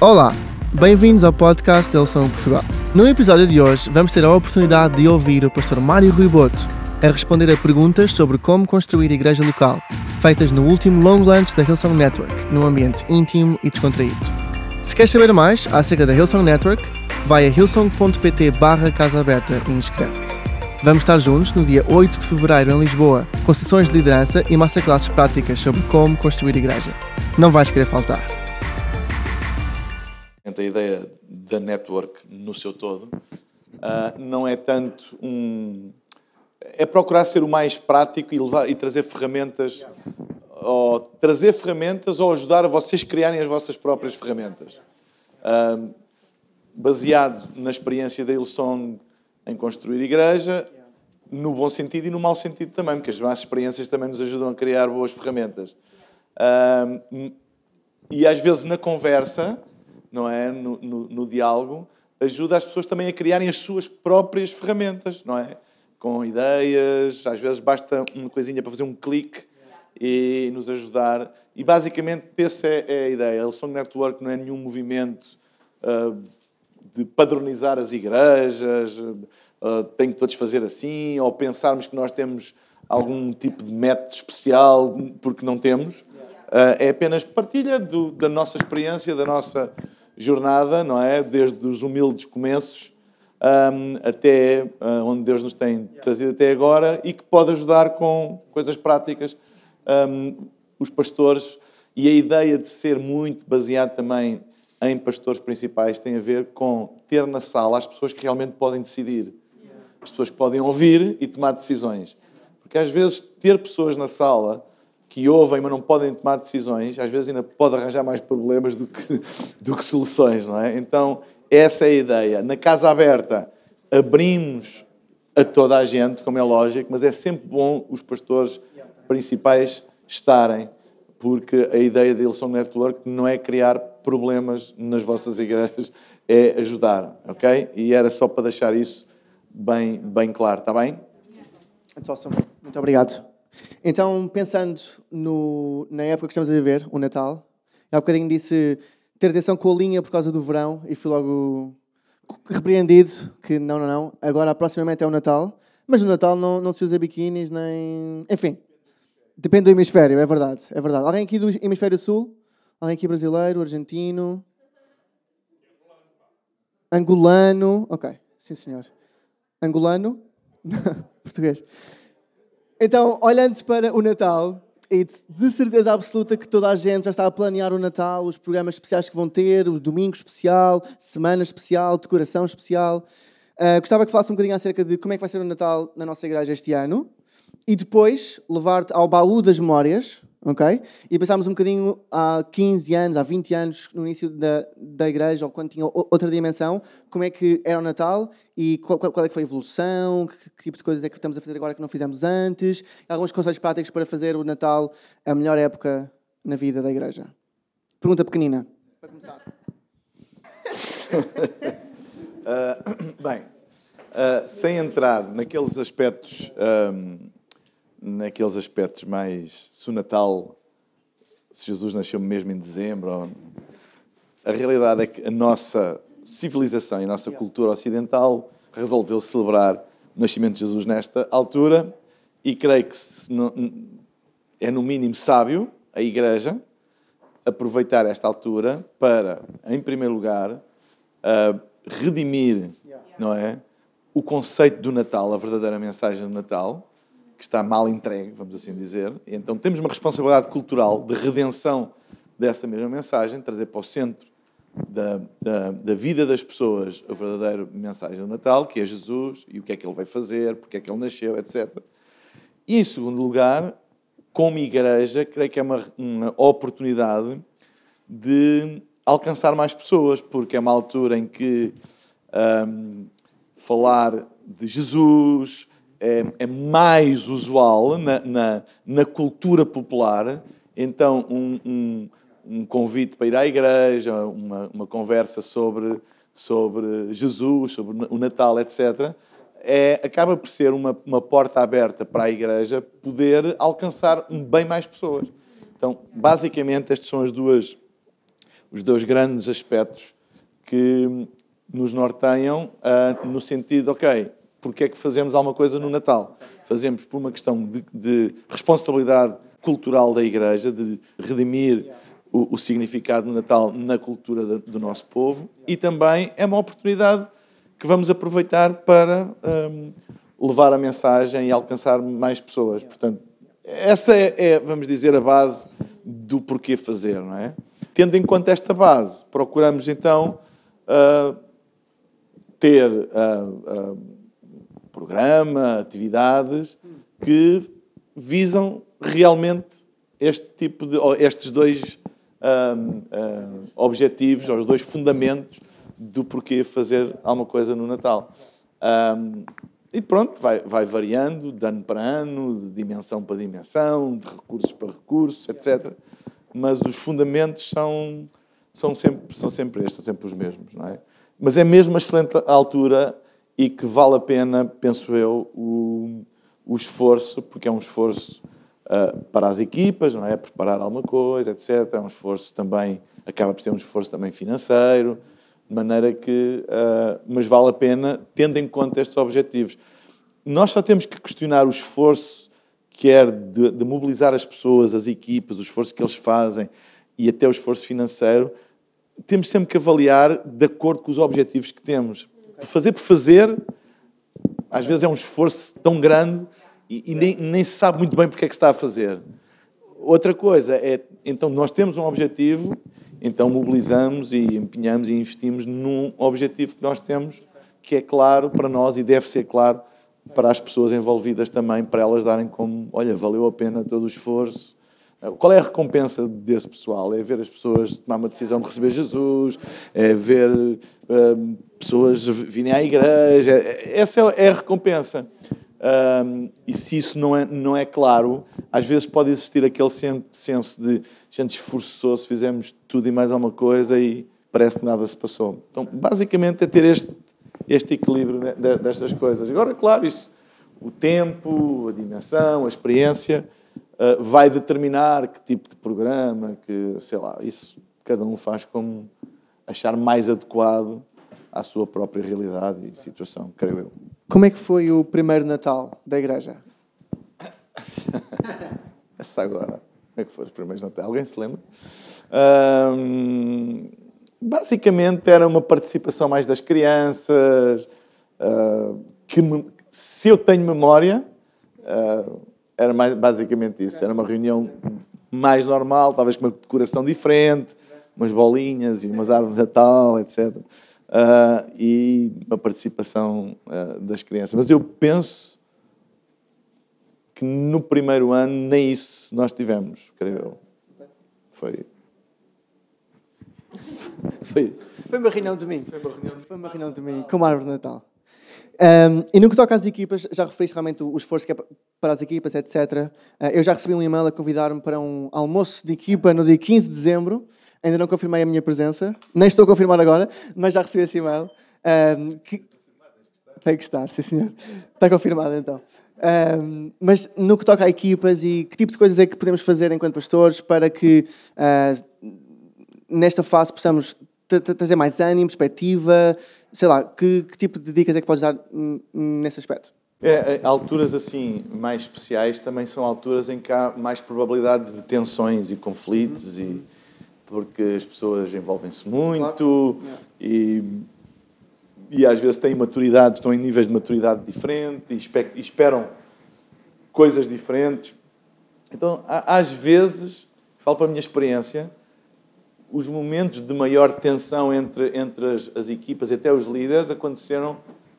Olá, bem-vindos ao podcast da São Portugal. No episódio de hoje, vamos ter a oportunidade de ouvir o pastor Mário Rui Boto a responder a perguntas sobre como construir igreja local, feitas no último Long Lunch da Hillsong Network, num ambiente íntimo e descontraído. Se queres saber mais acerca da Hillsong Network, vai a hillsong.pt barra Casa Aberta e inscreve-te. Vamos estar juntos no dia 8 de Fevereiro em Lisboa, com sessões de liderança e masterclasses práticas sobre como construir igreja. Não vais querer faltar a ideia da network no seu todo, uh, não é tanto um. É procurar ser o mais prático e, levar, e trazer ferramentas, ou trazer ferramentas ou ajudar a vocês criarem as vossas próprias ferramentas. Uh, baseado na experiência da Ilsong em construir igreja, no bom sentido e no mau sentido também, porque as más experiências também nos ajudam a criar boas ferramentas. Uh, e às vezes na conversa não é? No, no, no, diálogo, ajuda as pessoas também a criarem as suas próprias ferramentas, não é? Com ideias, às vezes basta uma coisinha para fazer um clique e nos ajudar. E basicamente essa é, é a ideia. O Song Network não é nenhum movimento uh, de padronizar as igrejas, uh, tem que todos fazer assim, ou pensarmos que nós temos algum tipo de método especial, porque não temos. Uh, é apenas partilha do, da nossa experiência, da nossa jornada, não é? Desde os humildes começos um, até uh, onde Deus nos tem trazido até agora e que pode ajudar com coisas práticas um, os pastores. E a ideia de ser muito baseado também em pastores principais tem a ver com ter na sala as pessoas que realmente podem decidir, as pessoas que podem ouvir e tomar decisões. Porque às vezes ter pessoas na sala que ouvem, mas não podem tomar decisões, às vezes ainda pode arranjar mais problemas do que, do que soluções, não é? Então, essa é a ideia. Na casa aberta, abrimos a toda a gente, como é lógico, mas é sempre bom os pastores principais estarem, porque a ideia da Ilson Network não é criar problemas nas vossas igrejas, é ajudar, ok? E era só para deixar isso bem, bem claro, está bem? Muito obrigado. Então, pensando no, na época que estamos a viver, o Natal, há bocadinho disse ter atenção com a linha por causa do verão e fui logo repreendido que não, não, não, agora proximamente é o Natal, mas no Natal não, não se usa biquínis nem... Enfim, depende do hemisfério, é verdade, é verdade. Alguém aqui do hemisfério sul? Alguém aqui brasileiro, argentino? Angolano? Ok, sim senhor. Angolano? Português. Então, olhando para o Natal, e de certeza absoluta que toda a gente já está a planear o Natal, os programas especiais que vão ter, o domingo especial, semana especial, decoração especial. Uh, gostava que falasse um bocadinho acerca de como é que vai ser o Natal na nossa igreja este ano e depois levar-te ao baú das memórias, ok? E pensámos um bocadinho há 15 anos, há 20 anos, no início da, da igreja, ou quando tinha outra dimensão, como é que era o Natal e qual, qual é que foi a evolução, que, que, tipo de coisas é que estamos a fazer agora que não fizemos antes, alguns conselhos práticos para fazer o Natal a melhor época na vida da igreja. Pergunta pequenina, para começar. uh, bem, uh, sem entrar naqueles aspectos... Um, naqueles aspectos mais se o Natal, se Jesus nasceu mesmo em dezembro. A realidade é que a nossa civilização e a nossa cultura ocidental resolveu celebrar o nascimento de Jesus nesta altura e creio que é no mínimo sábio a Igreja aproveitar esta altura para, em primeiro lugar, redimir, não é, o conceito do Natal, a verdadeira mensagem do Natal, que está mal entregue, vamos assim dizer. Então temos uma responsabilidade cultural de redenção dessa mesma mensagem, trazer para o centro da, da, da, vida das pessoas a verdadeira mensagem do Natal, que é Jesus e o que é que ele vai fazer, porque é que ele nasceu, etc. E em segundo lugar, como igreja, creio que é uma, uma oportunidade de alcançar mais pessoas, porque é uma altura em que um, falar de Jesus, é, é mais usual na, na, na, cultura popular. Então, um, um, um, convite para ir à igreja, uma, uma conversa sobre, sobre Jesus, sobre o Natal, etc., é, acaba por ser uma, uma porta aberta para a igreja poder alcançar bem mais pessoas. Então, basicamente, estas são as duas os dois grandes aspectos que nos norteiam uh, no sentido, ok, porque é que fazemos alguma coisa no Natal? Fazemos por uma questão de, de responsabilidade cultural da Igreja, de redimir o, o, significado do Natal na cultura do, nosso povo e também é uma oportunidade que vamos aproveitar para um, levar a mensagem e alcançar mais pessoas. Portanto, essa é, é, vamos dizer, a base do porquê fazer, não é? Tendo em conta esta base, procuramos então uh, ter uh, uh, programa, atividades que visam realmente este tipo de, estes dois objetivos, ou os dois fundamentos do porquê fazer alguma coisa no Natal. Um, e pronto, vai, vai variando de ano para ano, de dimensão para dimensão, de recursos para recursos, etc. Mas os fundamentos são, são, sempre, são sempre estes, são sempre os mesmos. Não é? Mas é mesmo uma excelente altura e que vale a pena, penso eu, o, o esforço, porque é um esforço uh, para as equipas, não é? Preparar alguma coisa, etc. É um esforço também, acaba por ser um esforço também financeiro, de maneira que, uh, mas vale a pena, tendo em conta estes objetivos. Nós só temos que questionar o esforço, quer de, de mobilizar as pessoas, as equipas, o esforço que eles fazem e até o esforço financeiro, temos sempre que avaliar de acordo com os objetivos que temos. Fazer por fazer, às vezes é um esforço tão grande e, e nem, nem, se sabe muito bem porque é que se está a fazer. Outra coisa é, então, nós temos um objetivo então mobilizamos e empenhamos e investimos num objetivo que nós temos, que é claro para nós e deve ser claro para as pessoas envolvidas também, para elas darem como, olha, valeu a pena todo o esforço. Qual é a recompensa desse pessoal? É ver as pessoas tomar uma decisão de receber Jesus, é ver uh, pessoas virem à igreja. Essa é a recompensa. Um, e se isso não é, não é claro, às vezes pode existir aquele senso de gente esforçou-se, fizemos tudo e mais alguma coisa e parece que nada se passou. Então, basicamente, é ter este, este equilíbrio destas coisas. Agora, claro, isso, o tempo, a dimensão, a experiência, uh, vai determinar que tipo de programa, que, sei lá, isso cada um faz como achar mais adequado à sua própria realidade e situação, creio eu. Como é que foi o primeiro Natal da igreja? Essa agora. Como é que foi os primeiros Natal? Alguém se lembra? basicamente era uma participação mais das crianças, uh, que me, se eu tenho memória, uh, era mais, basicamente isso. Era uma reunião mais normal, talvez com uma decoração diferente, umas bolinhas e umas árvores de Natal, etc uh, e a participação uh, das crianças. Mas eu penso que no primeiro ano nem isso nós tivemos, creio eu. Foi. Foi, foi uma reunião de domingo. Foi uma reunião de domingo, com uma árvore de Natal. Um, e no que toca às equipas, já referiste realmente o esforço que é para as equipas, etc. Uh, ah, eu já recebi um e-mail a convidar-me para um almoço de equipa no dia 15 de dezembro. Ainda não confirmei a minha presença, nem estou a confirmar agora, mas já recebi esse e-mail. Um, que... Tem que estar, sim senhor. Está confirmado então. Um, mas no que toca a equipas e que tipo de coisas é que podemos fazer enquanto pastores para que uh, nesta fase possamos trazer mais ânimo, perspectiva, sei lá, que, que, tipo de dicas é que podes dar nesse aspecto? É, é, alturas assim mais especiais também são alturas em que há mais probabilidades de tensões e conflitos uhum. e porque as pessoas envolvem-se muito claro. e, e às vezes têm maturidade, estão em níveis de maturidade diferentes e esperam coisas diferentes. Então, às vezes, falo para a minha experiência, os momentos de maior tensão entre, entre as, as equipas e até os líderes aconteceram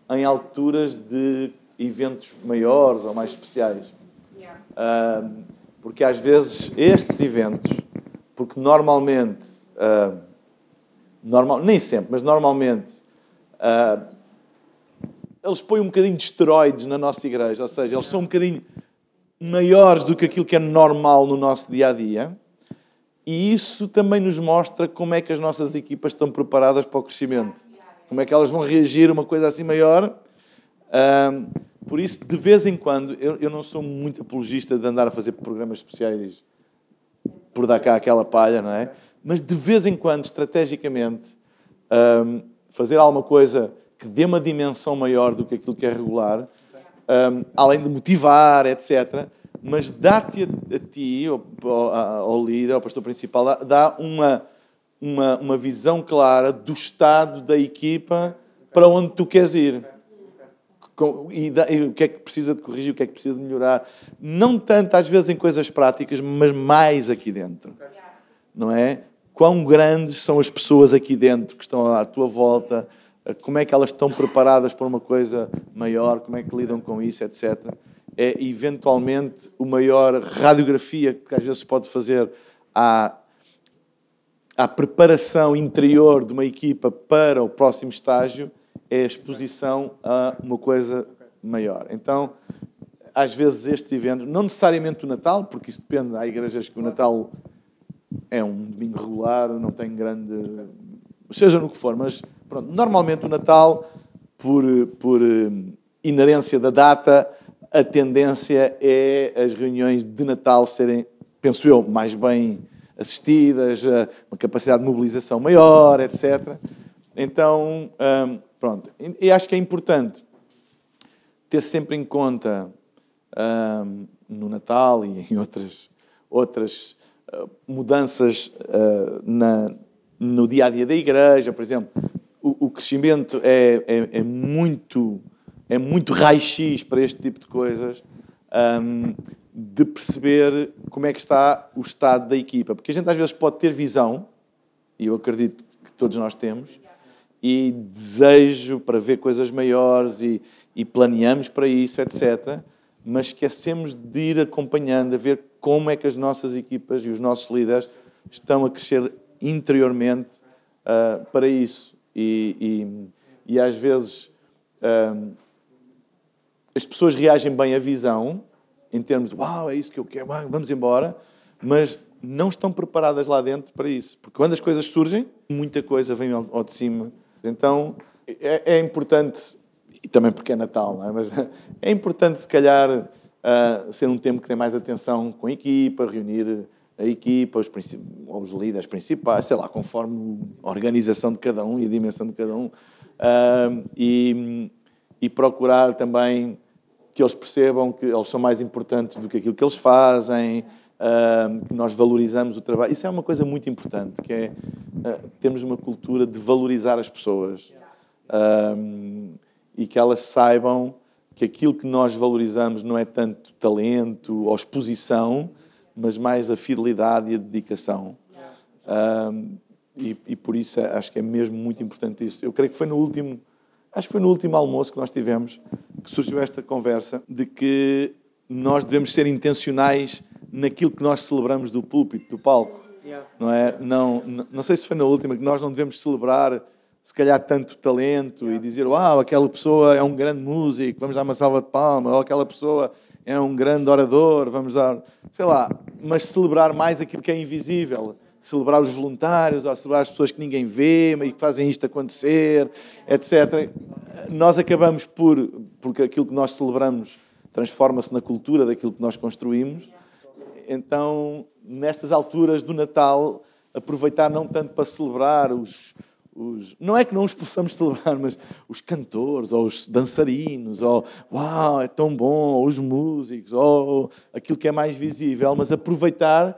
em alturas de eventos maiores ou mais especiais. Yeah. Uh, porque às vezes estes eventos porque normalmente, uh, normal, nem sempre, mas normalmente, uh, eles põem um bocadinho de esteroides na nossa igreja, ou seja, eles são um bocadinho maiores do que aquilo que é normal no nosso dia a dia. E isso também nos mostra como é que as nossas equipas estão preparadas para o crescimento. Como é que elas vão reagir a uma coisa assim maior. Uh, por isso, de vez em quando, eu, eu não sou muito apologista de andar a fazer programas especiais por dar cá aquela palha, não é? mas de vez em quando, estrategicamente, um, fazer alguma coisa que dê uma dimensão maior do que aquilo que é regular, um, além de motivar, etc. Mas dá-te a, a, ti, ao, ao, líder, ao pastor principal, dá, uma, uma, uma visão clara do estado da equipa para onde tu queres ir. E, e, o que é que precisa de corrigir, o que é que precisa de melhorar. Não tanto, às vezes, em coisas práticas, mas mais aqui dentro. Não é? Quão grandes são as pessoas aqui dentro que estão à tua volta, como é que elas estão preparadas para uma coisa maior, como é que lidam com isso, etc. É eventualmente a maior radiografia que às vezes se pode fazer à, à preparação interior de uma equipa para o próximo estágio é a exposição a uma coisa maior. Então, às vezes estes eventos, não necessariamente o Natal, porque isso depende, há igrejas que o Natal é um domingo regular, não tem grande. seja no que for, mas pronto, normalmente o Natal, por, por eh, inerência da data, a tendência é as reuniões de Natal serem, penso eu, mais bem assistidas, eh, uma capacidade de mobilização maior, etc. Então, hum, pronto. E acho que é importante ter sempre em conta hum, no Natal e em outras, outras mudanças uh, na, no dia a dia da igreja, por exemplo, o, o crescimento é, é, é, muito é muito raio-x para este tipo de coisas, um, de perceber como é que está o estado da equipa, porque a gente às vezes pode ter visão, e eu acredito que todos nós temos, e desejo para ver coisas maiores e, e planeamos para isso, etc. Mas esquecemos de ir acompanhando, a ver como é que as nossas equipas e os nossos líderes estão a crescer interiormente uh, para isso. E, e, e às vezes uh, as pessoas reagem bem à visão, em termos de uau, é isso que eu quero, vamos embora, mas não estão preparadas lá dentro para isso. Porque quando as coisas surgem, muita coisa vem ao, ao de cima. Então é, é, importante, e também porque é Natal, não é? mas é importante se calhar uh, ser um tempo que tem mais atenção com a equipa, reunir a equipa, os, os líderes principais, sei lá, conforme a organização de cada um e a dimensão de cada um, uh, e, e procurar também que eles percebam que eles são mais importantes do que aquilo que eles fazem, que nós valorizamos o trabalho. Isso é uma coisa muito importante, que é uh, termos uma cultura de valorizar as pessoas e que elas saibam que aquilo que nós valorizamos não é tanto talento ou exposição, mas mais a fidelidade e a dedicação. E, e, por isso é, acho que é mesmo muito importante isso. Eu creio que foi no último, acho que foi no último almoço que nós tivemos que surgiu esta conversa de que nós devemos ser intencionais naquilo que nós celebramos do púlpito, do palco. Não é? Não, não, não sei se foi na última que nós não devemos celebrar se calhar tanto talento e dizer, uau, aquela pessoa é um grande músico, vamos dar uma salva de palmas, ou aquela pessoa é um grande orador, vamos dar, sei lá, mas celebrar mais aquilo que é invisível, celebrar os voluntários, ou celebrar as pessoas que ninguém vê e que fazem isto acontecer, etc. Nós acabamos por, porque aquilo que nós celebramos transforma-se na cultura daquilo que nós construímos. Então, nestas alturas do Natal, aproveitar não tanto para celebrar os, os, não é que não os possamos celebrar, mas os cantores, ou os dançarinos, ou uau, é tão bom, ou os músicos, ou aquilo que é mais visível, mas aproveitar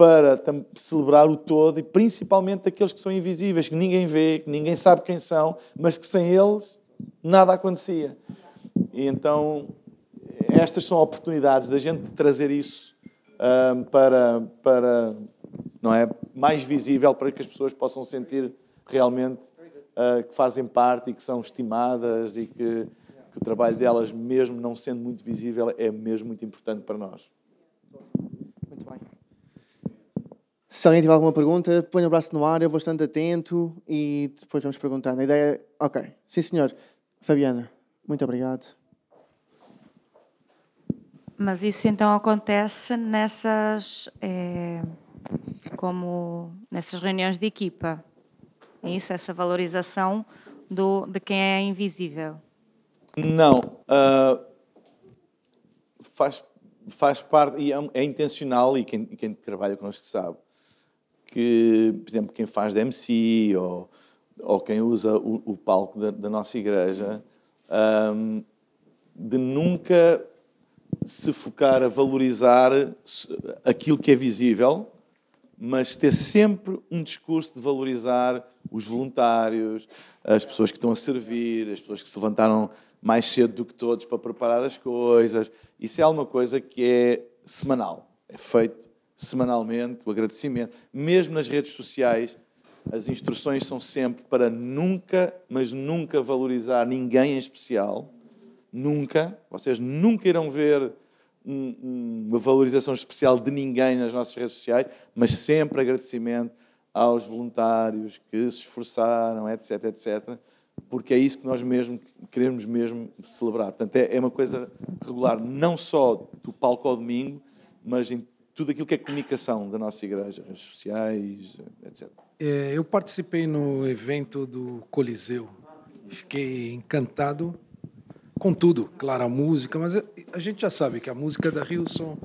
para celebrar o todo e principalmente aqueles que são invisíveis, que ninguém vê, que ninguém sabe quem são, mas que sem eles nada acontecia. E então estas são oportunidades da gente trazer isso uh, para, para não é mais visível para que as pessoas possam sentir realmente uh, que fazem parte e que são estimadas e que, que, o trabalho delas, mesmo não sendo muito visível, é mesmo muito importante para nós. Se alguém tiver alguma pergunta, ponha o braço no ar, eu vou estando atento e depois vamos perguntando. A ideia é. Ok. Sim, senhor. Fabiana, muito obrigado. Mas isso então acontece nessas. É, como nessas reuniões de equipa. É isso, essa valorização do, de quem é invisível? Não. Uh, faz, faz parte, e é, é intencional, e quem, quem trabalha connosco sabe, que, por exemplo, quem faz de MC ou, ou quem usa o, o palco da, da, nossa igreja, um, de nunca se focar a valorizar aquilo que é visível, mas ter sempre um discurso de valorizar os voluntários, as pessoas que estão a servir, as pessoas que se levantaram mais cedo do que todos para preparar as coisas. Isso é alguma coisa que é semanal, é feito semanalmente, o agradecimento. Mesmo nas redes sociais, as instruções são sempre para nunca, mas nunca valorizar ninguém em especial. Nunca. Vocês nunca irão ver uma valorização especial de ninguém nas nossas redes sociais, mas sempre agradecimento aos voluntários que se esforçaram, etc, etc, porque é isso que nós mesmo queremos mesmo celebrar. Portanto, é, é uma coisa regular, não só do palco ao domingo, mas em tudo aquilo que é comunicação da nossa igreja, redes sociais, etc. É, eu participei no evento do Coliseu, fiquei encantado com tudo, claro, a música, mas a gente já sabe que a música da Hilson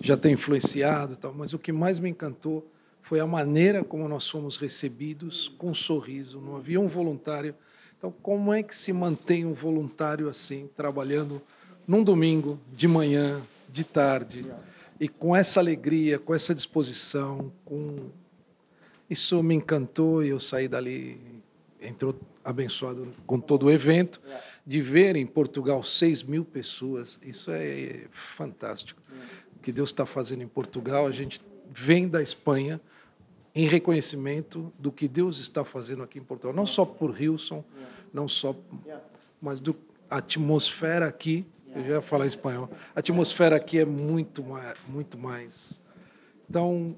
já tem influenciado, tal, mas o que mais me encantou foi a maneira como nós fomos recebidos com um sorriso. Não havia um voluntário. Então, como é que se mantém um voluntário assim, trabalhando num domingo, de manhã, de tarde, e com essa alegria, com essa disposição, com isso me encantou e eu saí dali entrou abençoado com todo o evento de ver em Portugal 6 mil pessoas. Isso é fantástico. O que Deus está fazendo em Portugal, a gente vem da Espanha em reconhecimento do que Deus está fazendo aqui em Portugal, não só por Wilson, não só, mas do atmosfera aqui. Eu já ia falar espanhol. A atmosfera aqui é muito mais, muito mais. Então,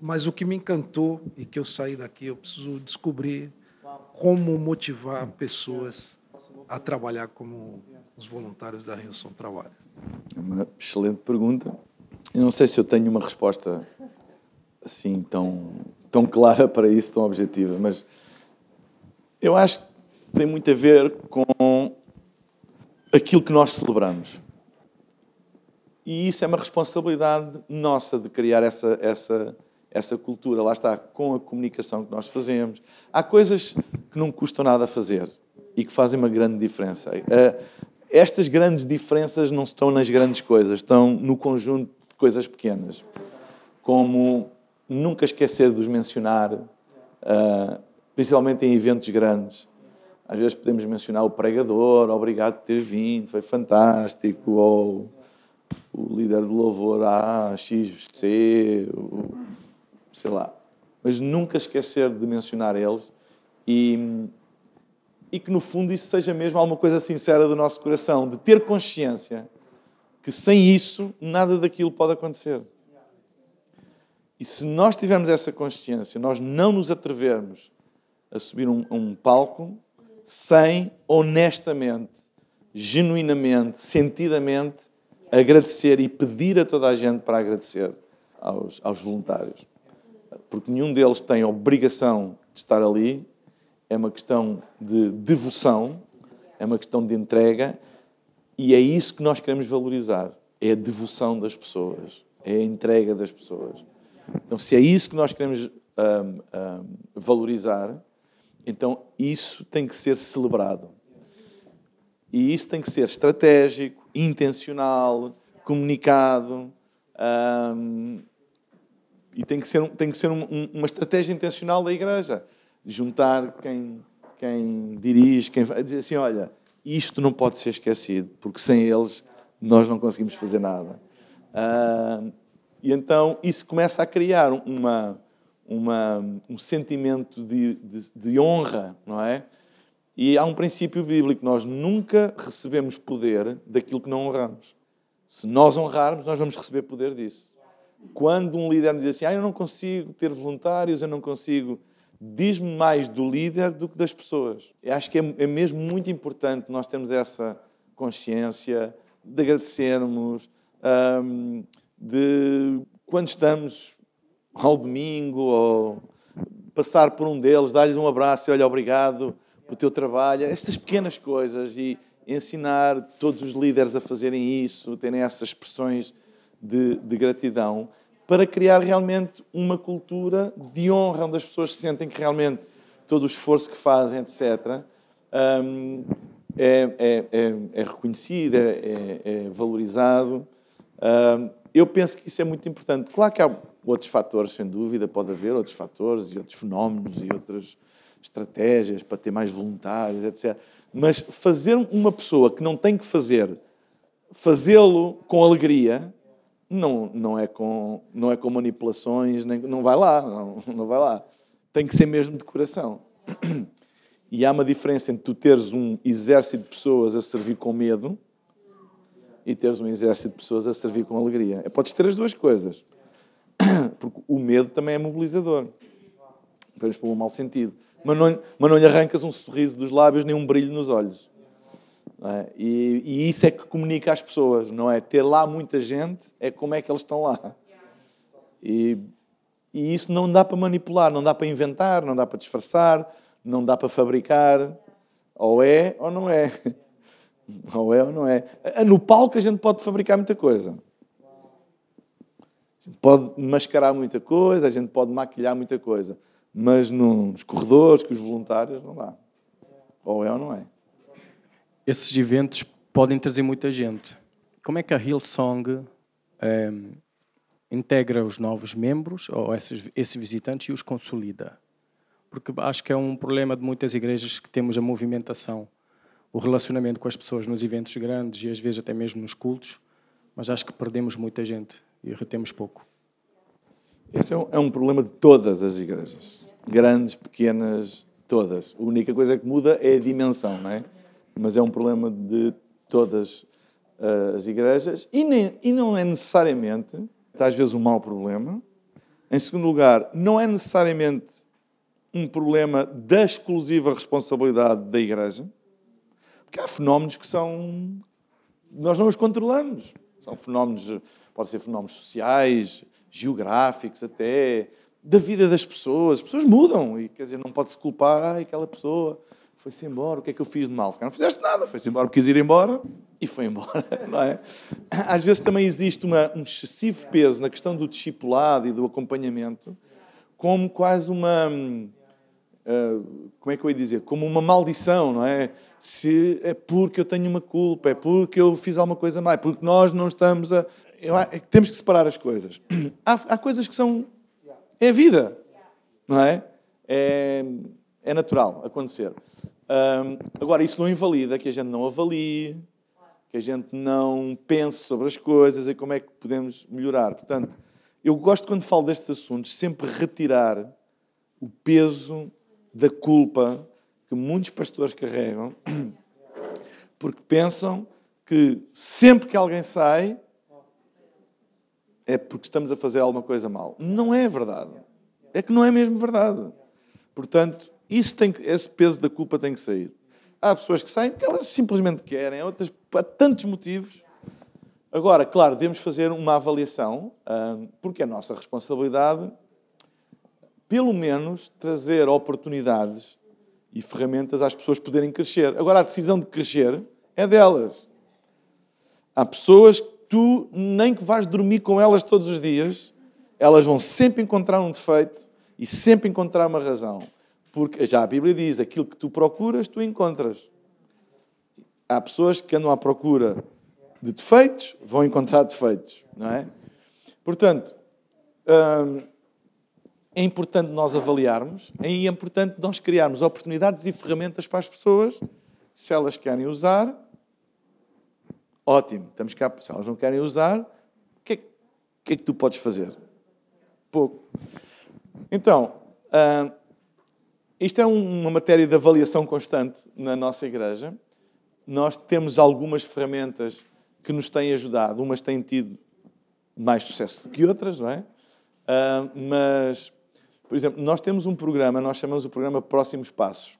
mas o que me encantou e que eu saí daqui, eu preciso descobrir como motivar pessoas a trabalhar como os voluntários da Rilson trabalham? É uma excelente pergunta. Eu não sei se eu tenho uma resposta assim tão, tão clara para isso, tão objetiva, mas eu acho que tem muito a ver com aquilo que nós celebramos. E isso é uma responsabilidade nossa de criar essa, essa, essa cultura. Lá está, com a comunicação que nós fazemos. Há coisas que não custam nada a fazer e que fazem uma grande diferença. Eh, estas grandes diferenças não estão nas grandes coisas, estão no conjunto de coisas pequenas, como nunca esquecer de os mencionar, eh, principalmente em eventos grandes. Às vezes podemos mencionar o pregador, obrigado por ter vindo, foi fantástico, ou o líder de louvor A, XC, sei lá. Mas nunca esquecer de mencionar eles e e que no fundo isso seja mesmo alguma coisa sincera do nosso coração, de ter consciência que sem isso nada daquilo pode acontecer. E se nós tivermos essa consciência, nós não nos atrevermos a subir um, um palco sem honestamente, genuinamente, sentidamente agradecer e pedir a toda a gente para agradecer aos, aos voluntários. Porque nenhum deles tem obrigação de estar ali é uma questão de devoção, é uma questão de entrega, e é isso que nós queremos valorizar: é a devoção das pessoas, é a entrega das pessoas. Então, se é isso que nós queremos um, um, valorizar, então isso tem que ser celebrado. E isso tem que ser estratégico, intencional, comunicado. Um, e tem que ser, tem que ser uma estratégia intencional da igreja juntar quem, quem dirige, quem dizer assim, olha, isto não pode ser esquecido, porque sem eles nós não conseguimos fazer nada. Uh, e então isso começa a criar uma, uma, um sentimento de, de, de, honra, não é? E há um princípio bíblico: nós nunca recebemos poder daquilo que não honramos. Se nós honrarmos, nós vamos receber poder disso. Quando um líder nos diz assim, ah, eu não consigo ter voluntários, eu não consigo diz-me mais do líder do que das pessoas. Eu acho que é, é mesmo muito importante nós termos essa consciência de agradecermos, um, de quando estamos ao domingo ou passar por um deles, dar-lhes um abraço e olha, obrigado pelo teu trabalho, estas pequenas coisas e ensinar todos os líderes a fazerem isso, terem essas expressões de, de gratidão, para criar realmente uma cultura de honra, onde as pessoas sentem que realmente todo o esforço que fazem, etc., um, é, é, é, é, reconhecido, é, é, é valorizado. Um, eu penso que isso é muito importante. Claro que há outros fatores, sem dúvida, pode haver outros fatores e outros fenómenos e outras estratégias para ter mais voluntários, etc. Mas fazer uma pessoa que não tem que fazer, fazê-lo com alegria, não, não, é com, não é com manipulações, nem, não vai lá, não, não vai lá. Tem que ser mesmo de coração. E há uma diferença entre tu teres um exército de pessoas a servir com medo e teres um exército de pessoas a servir com alegria. Podes ter as duas coisas. Porque o medo também é mobilizador. Pôr um mau sentido. Mas não, mas não lhe arrancas um sorriso dos lábios nem um brilho nos olhos. É? E, e, isso é que comunica às pessoas, não é? Ter lá muita gente é como é que eles estão lá. E, e isso não dá para manipular, não dá para inventar, não dá para disfarçar, não dá para fabricar. Ou é ou não é. Ou é ou não é. No palco a gente pode fabricar muita coisa. A gente pode mascarar muita coisa, a gente pode maquilhar muita coisa. Mas nos corredores, com os voluntários, não dá. Ou é ou não é esses eventos podem trazer muita gente. Como é que a Hillsong ehm, integra os novos membros ou esses, esses visitantes e os consolida? Porque acho que é um problema de muitas igrejas que temos a movimentação, o relacionamento com as pessoas nos eventos grandes e às vezes até mesmo nos cultos, mas acho que perdemos muita gente e retemos pouco. Esse é um, é um problema de todas as igrejas, grandes, pequenas, todas. A única coisa que muda é a dimensão, não é? mas é um problema de todas uh, as igrejas e, nem, e não é necessariamente, às vezes, um mau problema. Em segundo lugar, não é necessariamente um problema da exclusiva responsabilidade da igreja, porque há fenómenos que são. nós não os controlamos. São fenómenos, podem ser fenómenos sociais, geográficos até, da vida das pessoas. As pessoas mudam e, quer dizer, não pode-se culpar, ah, aquela pessoa foi-se embora, o que é que eu fiz de mal? Se não fizeste nada, foi-se embora, quis ir embora e foi embora, não é? Às vezes também existe uma, um excessivo peso na questão do discipulado e do acompanhamento, como quase uma, uh, como é que eu ia dizer, como uma maldição, não é? Se é porque eu tenho uma culpa, é porque eu fiz alguma coisa mal, é porque nós não estamos a... Eu, é temos que separar as coisas. Há, há coisas que são... É a vida, não é? É, é natural acontecer. Agora, isso não invalida que a gente não avalie, que a gente não pense sobre as coisas e como é que podemos melhorar. Portanto, eu gosto, quando falo destes assuntos, sempre retirar o peso da culpa que muitos pastores carregam, porque pensam que sempre que alguém sai é porque estamos a fazer alguma coisa mal. Não é verdade. É que não é mesmo verdade. Portanto, isso tem que, esse peso da culpa tem que sair. Há pessoas que saem porque elas simplesmente querem, outras por tantos motivos. Agora, claro, devemos fazer uma avaliação, porque é nossa responsabilidade, pelo menos, trazer oportunidades e ferramentas às pessoas poderem crescer. Agora, a decisão de crescer é delas. Há pessoas tu, nem que vais dormir com elas todos os dias, elas vão sempre encontrar um defeito e sempre encontrar uma razão. Porque já a Bíblia diz: aquilo que tu procuras, tu encontras. Há pessoas que andam à procura de defeitos, vão encontrar defeitos, não é? Portanto, hum, é importante nós avaliarmos, é importante nós criarmos oportunidades e ferramentas para as pessoas, se elas querem usar, ótimo, estamos cá. Se elas não querem usar, o que, é, que, é que tu podes fazer? Pouco. Então, hum, isto é uma matéria de avaliação constante na nossa igreja. Nós temos algumas ferramentas que nos têm ajudado. Umas têm tido mais sucesso do que outras, não é? Uh, mas, por exemplo, nós temos um programa, nós chamamos o programa Próximos Passos.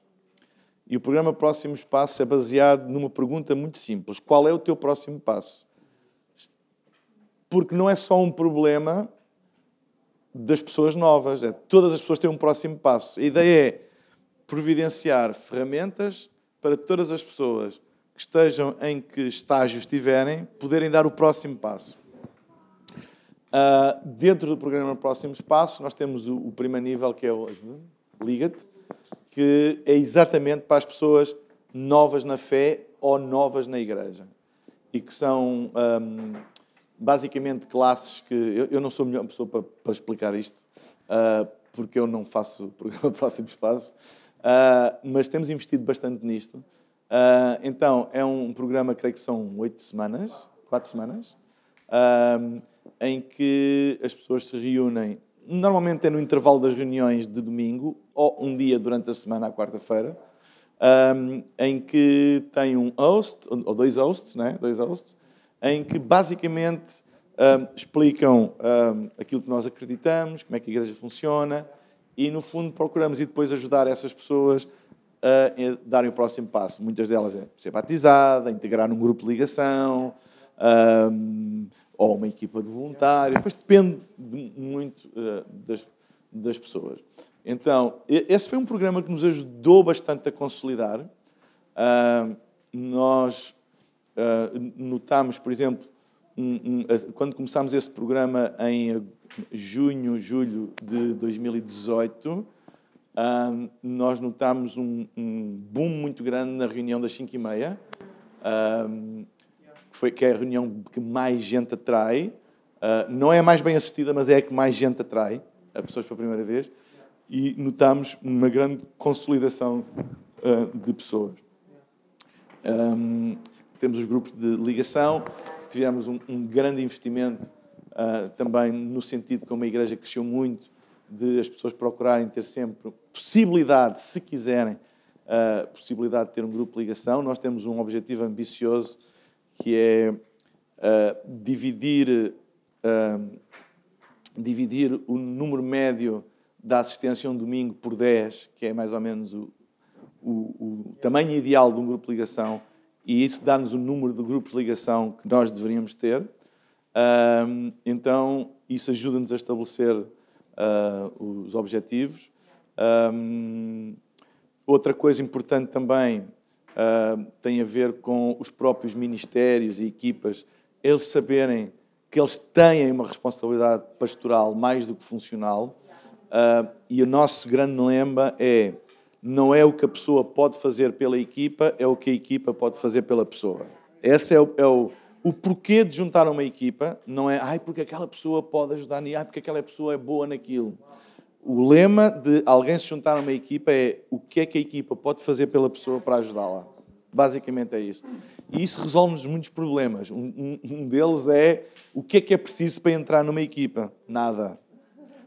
E o programa Próximos Passos é baseado numa pergunta muito simples: qual é o teu próximo passo? Porque não é só um problema das pessoas novas, é todas as pessoas têm um próximo passo. A ideia é providenciar ferramentas para todas as pessoas que estejam em que estágio estiverem, poderem dar o próximo passo. Uh, dentro do programa Próximo Espaço, nós temos o, o primeiro nível, que é o Liga-te, que é exatamente para as pessoas novas na fé ou novas na igreja. E que são um, basicamente classes que. Eu, eu, não sou a melhor pessoa para, para explicar isto, uh, porque eu não faço o programa Próximo Espaço, uh, mas temos investido bastante nisto. então, é um programa, creio que são oito semanas, quatro semanas em que as pessoas se reúnem, normalmente é no intervalo das reuniões de domingo, ou um dia durante a semana, à quarta-feira, em que tem um host, ou dois hosts, né? dois hosts, em que basicamente explicam aquilo que nós acreditamos, como é que a igreja funciona, e no fundo procuramos e depois ajudar essas pessoas a darem o próximo passo. Muitas delas é ser batizada, integrar um grupo de ligação, um, ou uma equipa de voluntários, depois depende de, muito uh, das, das pessoas. Então, esse foi um programa que nos ajudou bastante a consolidar. Uh, nós uh, notámos, por exemplo, um, um, quando começámos esse programa em junho, julho de 2018, uh, nós notámos um, um, boom muito grande na reunião das 5 e meia que, foi, que é a reunião que mais gente atrai. Uh, não é a mais bem assistida, mas é a que mais gente atrai, a pessoas pela primeira vez. E notamos uma grande consolidação uh, de pessoas. Um, temos os grupos de ligação, tivemos um, um grande investimento uh, também no sentido que uma igreja cresceu muito, de as pessoas procurarem ter sempre possibilidade, se quiserem, a possibilidade de ter um grupo de ligação. Nós temos um objetivo ambicioso que é uh, dividir, uh, dividir o número médio da assistência um domingo por 10, que é mais ou menos o, o, o tamanho ideal de um grupo de ligação, e isso dá-nos o número de grupos de ligação que nós deveríamos ter. Uh, então, isso ajuda-nos a estabelecer os objetivos. outra coisa importante também uh, tem a ver com os próprios ministérios e equipas, eles saberem que eles têm uma responsabilidade pastoral mais do que funcional. Uh, e o nosso grande lema é: não é o que a pessoa pode fazer pela equipa, é o que a equipa pode fazer pela pessoa. Esse é o, é o, o porquê de juntar uma equipa, não é, ai, porque aquela pessoa pode ajudar, ai, porque aquela pessoa é boa naquilo. O lema de alguém se juntar a uma equipa é o que é que a equipa pode fazer pela pessoa para ajudá-la. Basicamente é isso. E isso resolve-nos muitos problemas. Um, um, deles é o que é que é preciso para entrar numa equipa? Nada.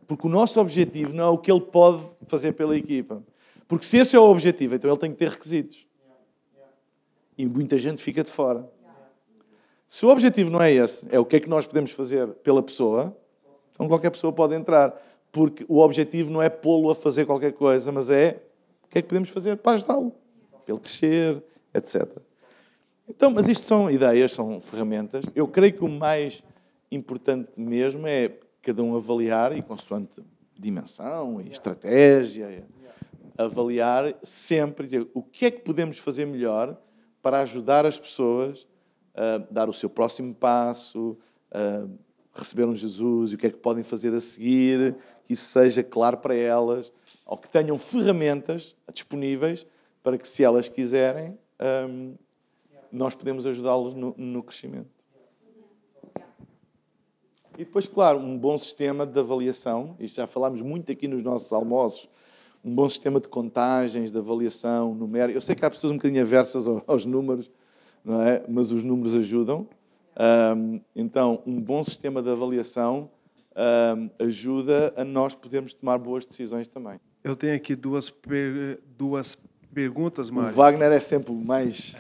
Porque o nosso objetivo não é o que ele pode fazer pela equipa. Porque se esse é o objetivo, então ele tem que ter requisitos. E muita gente fica de fora. Se o objetivo não é esse, é o que é que nós podemos fazer pela pessoa, então qualquer pessoa pode entrar porque o objetivo não é pô-lo a fazer qualquer coisa, mas é o que é que podemos fazer para ajudá-lo, para ele crescer, etc. Então, mas isto são ideias, são ferramentas. Eu creio que o mais importante mesmo é cada um avaliar, e consoante dimensão e estratégia, avaliar sempre, dizer, o que é que podemos fazer melhor para ajudar as pessoas a dar o seu próximo passo, a receber um Jesus e o que é que podem fazer a seguir, que isso seja claro para elas, ou que tenham ferramentas disponíveis para que, se elas quiserem, hum, nós podemos ajudá-los no, no crescimento. E depois, claro, um bom sistema de avaliação, isto já falámos muito aqui nos nossos almoços, um bom sistema de contagens, de avaliação numérica. Eu sei que há pessoas um bocadinho aversas aos números, não é? mas os números ajudam. Um, então, um bom sistema de avaliação ajuda a nós podermos tomar boas decisões também. Eu tenho aqui duas, duas perguntas, Mário. O Wagner é sempre mais...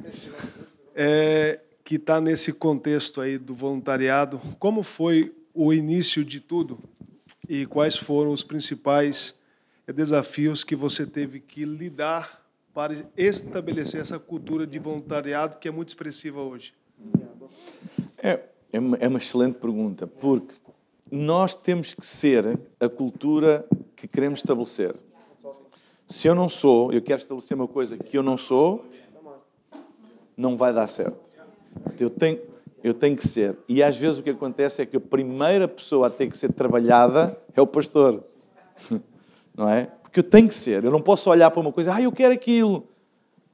é, que está nesse contexto aí do voluntariado. Como foi o início de tudo e quais foram os principais desafios que você teve que lidar para estabelecer essa cultura de voluntariado que é muito expressiva hoje? É, é uma, é uma excelente pergunta, porque nós temos que ser a cultura que queremos estabelecer. Se eu não sou, eu quero estabelecer uma coisa que eu não sou, não vai dar certo. Eu tenho, Eu tenho que ser. E às vezes o que acontece é que a primeira pessoa a ter que ser trabalhada é o pastor. Não é? Porque eu tenho que ser. Eu não posso olhar para uma coisa, ah, eu quero aquilo.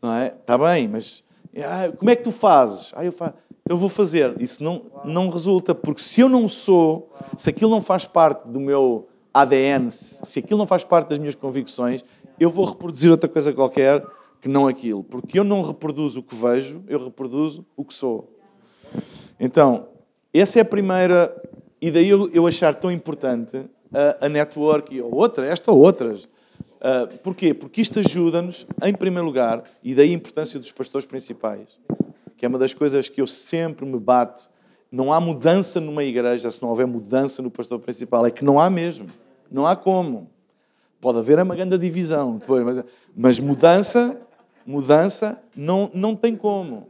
Não é? Está bem, mas ah, como é que tu fazes? Ah, eu faço. Então vou fazer. Isso não, não resulta, porque se eu não sou, se aquilo não faz parte do meu ADN, se aquilo não faz parte das minhas convicções, eu vou reproduzir outra coisa qualquer que não aquilo. Porque eu não reproduzo o que vejo, eu reproduzo o que sou. Então, essa é a primeira, e daí eu, eu achar tão importante a, a network, ou outra, esta ou outras. Uh, porquê? Porque isto ajuda-nos, em primeiro lugar, e daí a importância dos pastores principais, que é uma das coisas que eu sempre me bato. Não há mudança numa igreja se não houver mudança no pastor principal. É que não há mesmo. Não há como. Pode haver uma grande divisão, depois, mas, mas mudança, mudança não, não tem como.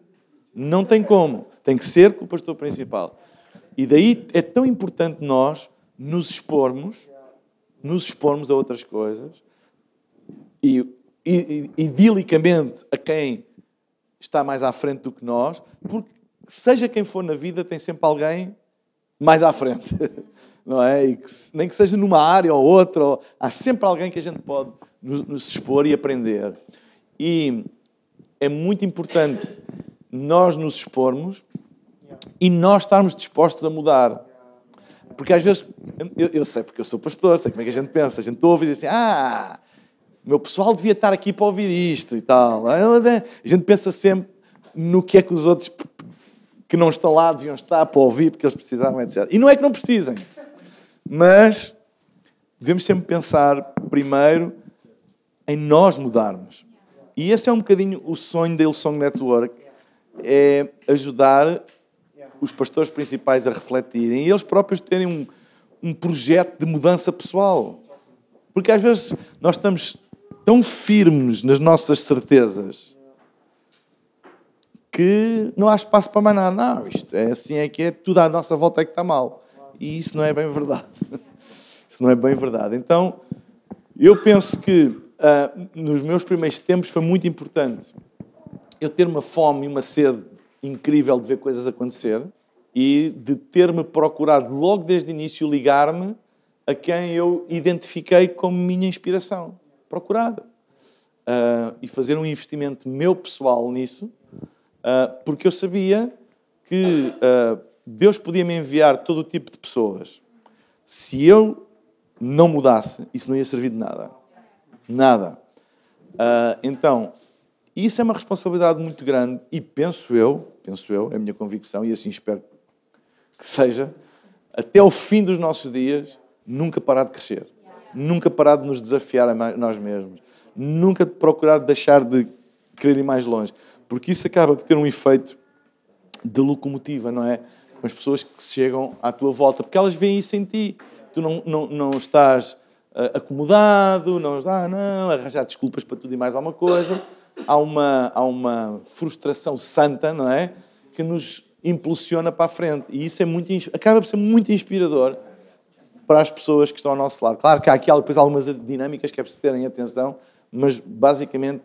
Não tem como. Tem que ser com o pastor principal. E daí é tão importante nós nos expormos, nos expormos a outras coisas, e, e, idilicamente a quem está mais à frente do que nós, porque seja quem for na vida, tem sempre alguém mais à frente. Não é? E que, nem que seja numa área ou outra, ou, há sempre alguém que a gente pode nos, nos expor e aprender. E é muito importante nós nos expormos e nós estarmos dispostos a mudar. Porque às vezes, eu, eu, sei porque eu sou pastor, sei como é que a gente pensa. A gente ouve e diz assim: ah, meu pessoal devia estar aqui para ouvir isto e tal. A gente pensa sempre no que é que os outros que não estão lá deviam estar para ouvir, porque eles precisavam, etc. E não é que não precisem, mas devemos sempre pensar primeiro em nós mudarmos. E esse é um bocadinho o sonho da Hillsong Network, é ajudar os pastores principais a refletirem e eles próprios terem um, um projeto de mudança pessoal. Porque às vezes nós estamos tão firmes nas nossas certezas que não há espaço para mais nada. Não, isto é assim, é que é tudo à nossa volta é que está mal. E isso não é bem verdade. Isso não é bem verdade. Então, eu penso que uh, nos meus primeiros tempos foi muito importante eu ter uma fome e uma sede incrível de ver coisas acontecer e de ter-me procurado logo desde o início ligar-me a quem eu identifiquei como minha inspiração. Procurar. Uh, e fazer um investimento meu pessoal nisso, uh, porque eu sabia que uh, Deus podia me enviar todo o tipo de pessoas. Se eu não mudasse, isso não ia servir de nada. Nada. então, isso é uma responsabilidade muito grande e penso eu, penso eu, é a minha convicção e assim espero que seja, até ao fim dos nossos dias, nunca parar de crescer. Nunca parar de nos desafiar a nós mesmos. Nunca procurar deixar de querer ir mais longe. Porque isso acaba por ter um efeito de locomotiva, não é? Com as pessoas que chegam à tua volta. Porque elas veem isso em ti. Tu não, não, não estás uh, acomodado, não estás, ah, não, arranjar desculpas para tudo e mais alguma coisa há uma, há uma frustração santa, não é? Que nos impulsiona para a frente. E isso é muito, acaba por ser muito inspirador para as pessoas que estão ao nosso lado. Claro que há aqui depois algumas dinâmicas que é preciso terem atenção, mas basicamente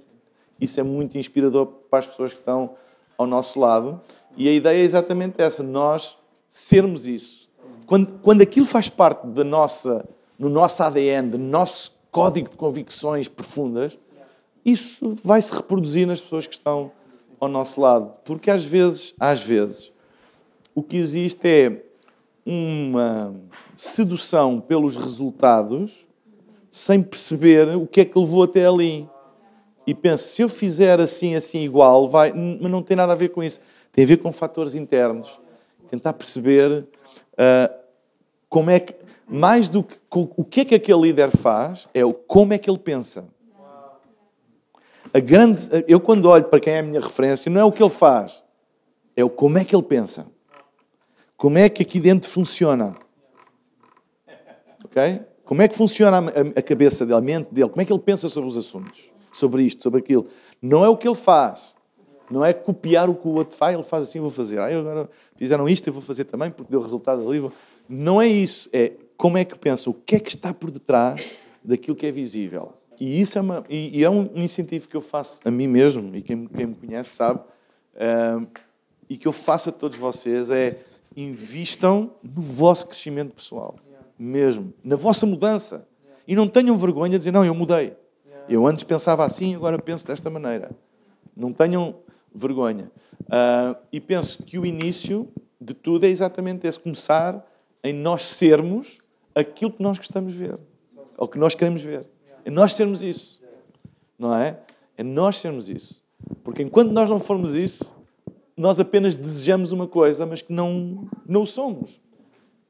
isso é muito inspirador para as pessoas que estão ao nosso lado. E a ideia é exatamente essa: nós sermos isso. Quando, quando aquilo faz parte da nossa, no nosso ADN, do nosso código de convicções profundas, isso vai se reproduzir nas pessoas que estão ao nosso lado. Porque às vezes, às vezes, o que existe é uma sedução pelos resultados sem perceber o que é que levou até ali. E penso, se eu fizer assim, assim, igual, vai, mas não tem nada a ver com isso. Tem a ver com fatores internos. Tentar perceber uh, como é que, mais do que o que é que aquele líder faz, é o como é que ele pensa. A grande, eu, quando olho para quem é a minha referência, não é o que ele faz, é o como é que ele pensa. Como é que aqui dentro funciona. Ok? Como é que funciona a, cabeça dele, a mente dele, como é que ele pensa sobre os assuntos, sobre isto, sobre aquilo. Não é o que ele faz. Não é copiar o que o outro faz, ele faz assim, vou fazer. Ah, agora fizeram isto, eu vou fazer também, porque deu resultado ali. Não é isso. É como é que pensa, o que é que está por detrás daquilo que é visível. E isso é, uma, e, e é um incentivo que eu faço a mim mesmo, e quem, quem me conhece sabe, uh, e que eu faço a todos vocês é invistam no vosso crescimento pessoal. Mesmo. Na vossa mudança. E não tenham vergonha de dizer, não, eu mudei. Eu antes pensava assim, agora penso desta maneira. Não tenham vergonha. Uh, e penso que o início de tudo é exatamente esse: começar em nós sermos aquilo que nós gostamos de ver, ou que nós queremos ver. É nós sermos isso, não é? É nós sermos isso. Porque enquanto nós não formos isso, nós apenas desejamos uma coisa, mas que não, não somos.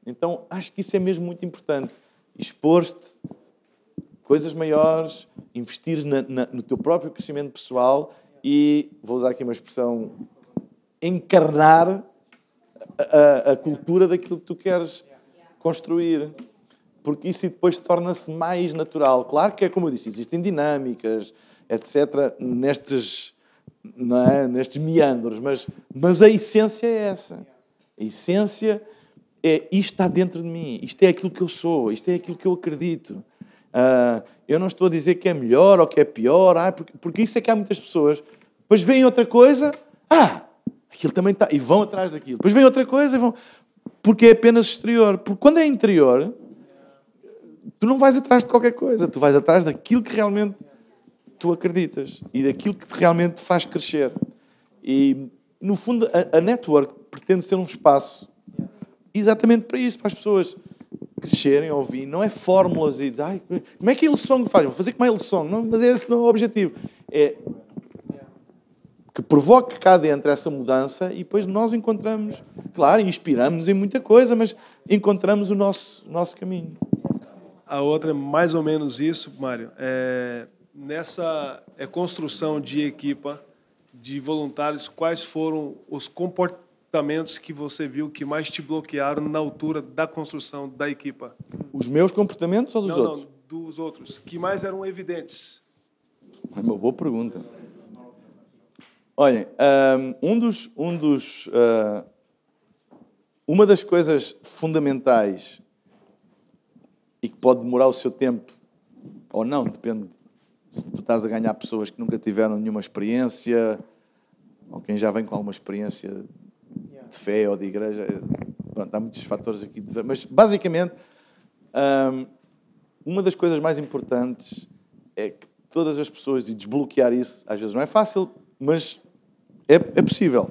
Então acho que isso é mesmo muito importante. Expor-te coisas maiores, investir na, na, no teu próprio crescimento pessoal e, vou usar aqui uma expressão, encarnar a, a, a cultura daquilo que tu queres construir. Porque isso depois torna-se mais natural. Claro que é como eu disse, existem dinâmicas, etc., nestes, não é? nestes meandros, mas, mas a essência é essa. A essência é isto está dentro de mim, isto é aquilo que eu sou, isto é aquilo que eu acredito. Uh, eu não estou a dizer que é melhor ou que é pior, ah, porque, porque isso é que há muitas pessoas. Depois vem outra coisa, ah, aquilo também está, e vão atrás daquilo. Depois vem outra coisa e vão. Porque é apenas exterior. Porque quando é interior, tu não vais atrás de qualquer coisa, tu vais atrás daquilo que realmente tu acreditas e daquilo que realmente te faz crescer. E, no fundo, a, a network pretende ser um espaço exatamente para isso, para as pessoas crescerem, ouvir, não é fórmulas e dizer, ai, como é que a Hillsong faz? Vou fazer como a Hillsong. Não, mas esse não é o objetivo. É que provoque cá dentro essa mudança e depois nós encontramos, claro, inspiramos-nos em muita coisa, mas encontramos o nosso, nosso caminho. A outra é mais ou menos isso, Mário. É, nessa é, construção de equipa, de voluntários, quais foram os comportamentos comportamentos que você viu que mais te bloquearam na altura da construção da equipa? Os meus comportamentos ou dos não, outros? Não, dos outros, que mais eram evidentes. É uma boa pergunta. Olhem, um dos, um dos, uh, uma das coisas fundamentais e que pode demorar o seu tempo ou não, depende se tu estás a ganhar pessoas que nunca tiveram nenhuma experiência ou quem já vem com alguma experiência de fé ou de igreja. Pronto, há muitos fatores aqui. De... Mas, basicamente, uma das coisas mais importantes é que todas as pessoas, e desbloquear isso, às vezes não é fácil, mas é, é possível.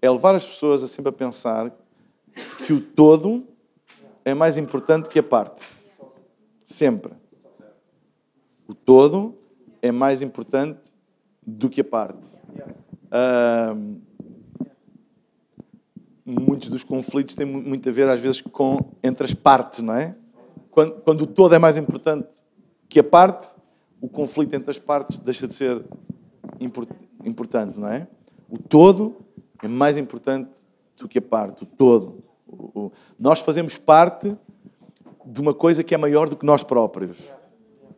É levar as pessoas a sempre a pensar que o todo é mais importante que a parte. Sempre. O todo é mais importante do que a parte. Um, muitos dos conflitos têm muito a ver, às vezes, com entre as partes, não é? Quando, quando o todo é mais importante que a parte, o conflito entre as partes deixa de ser importante, não é? O todo é mais importante do que a parte, o todo. Nós fazemos parte de uma coisa que é maior do que nós próprios,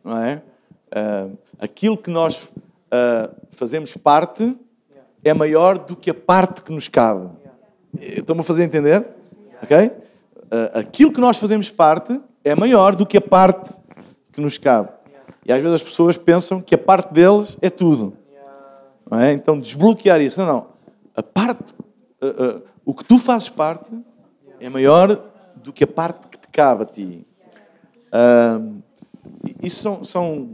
não é? Uh, aquilo que nós uh, fazemos parte é maior do que a parte que nos cabe. Estão-me a fazer entender? Ok? Uh, aquilo que nós fazemos parte é maior do que a parte que nos cabe. E às vezes as pessoas pensam que a parte deles é tudo. Não é? Então desbloquear isso. Não, não. A parte, uh, uh, o que tu fazes parte é maior do que a parte que te cabe a ti. isso são, são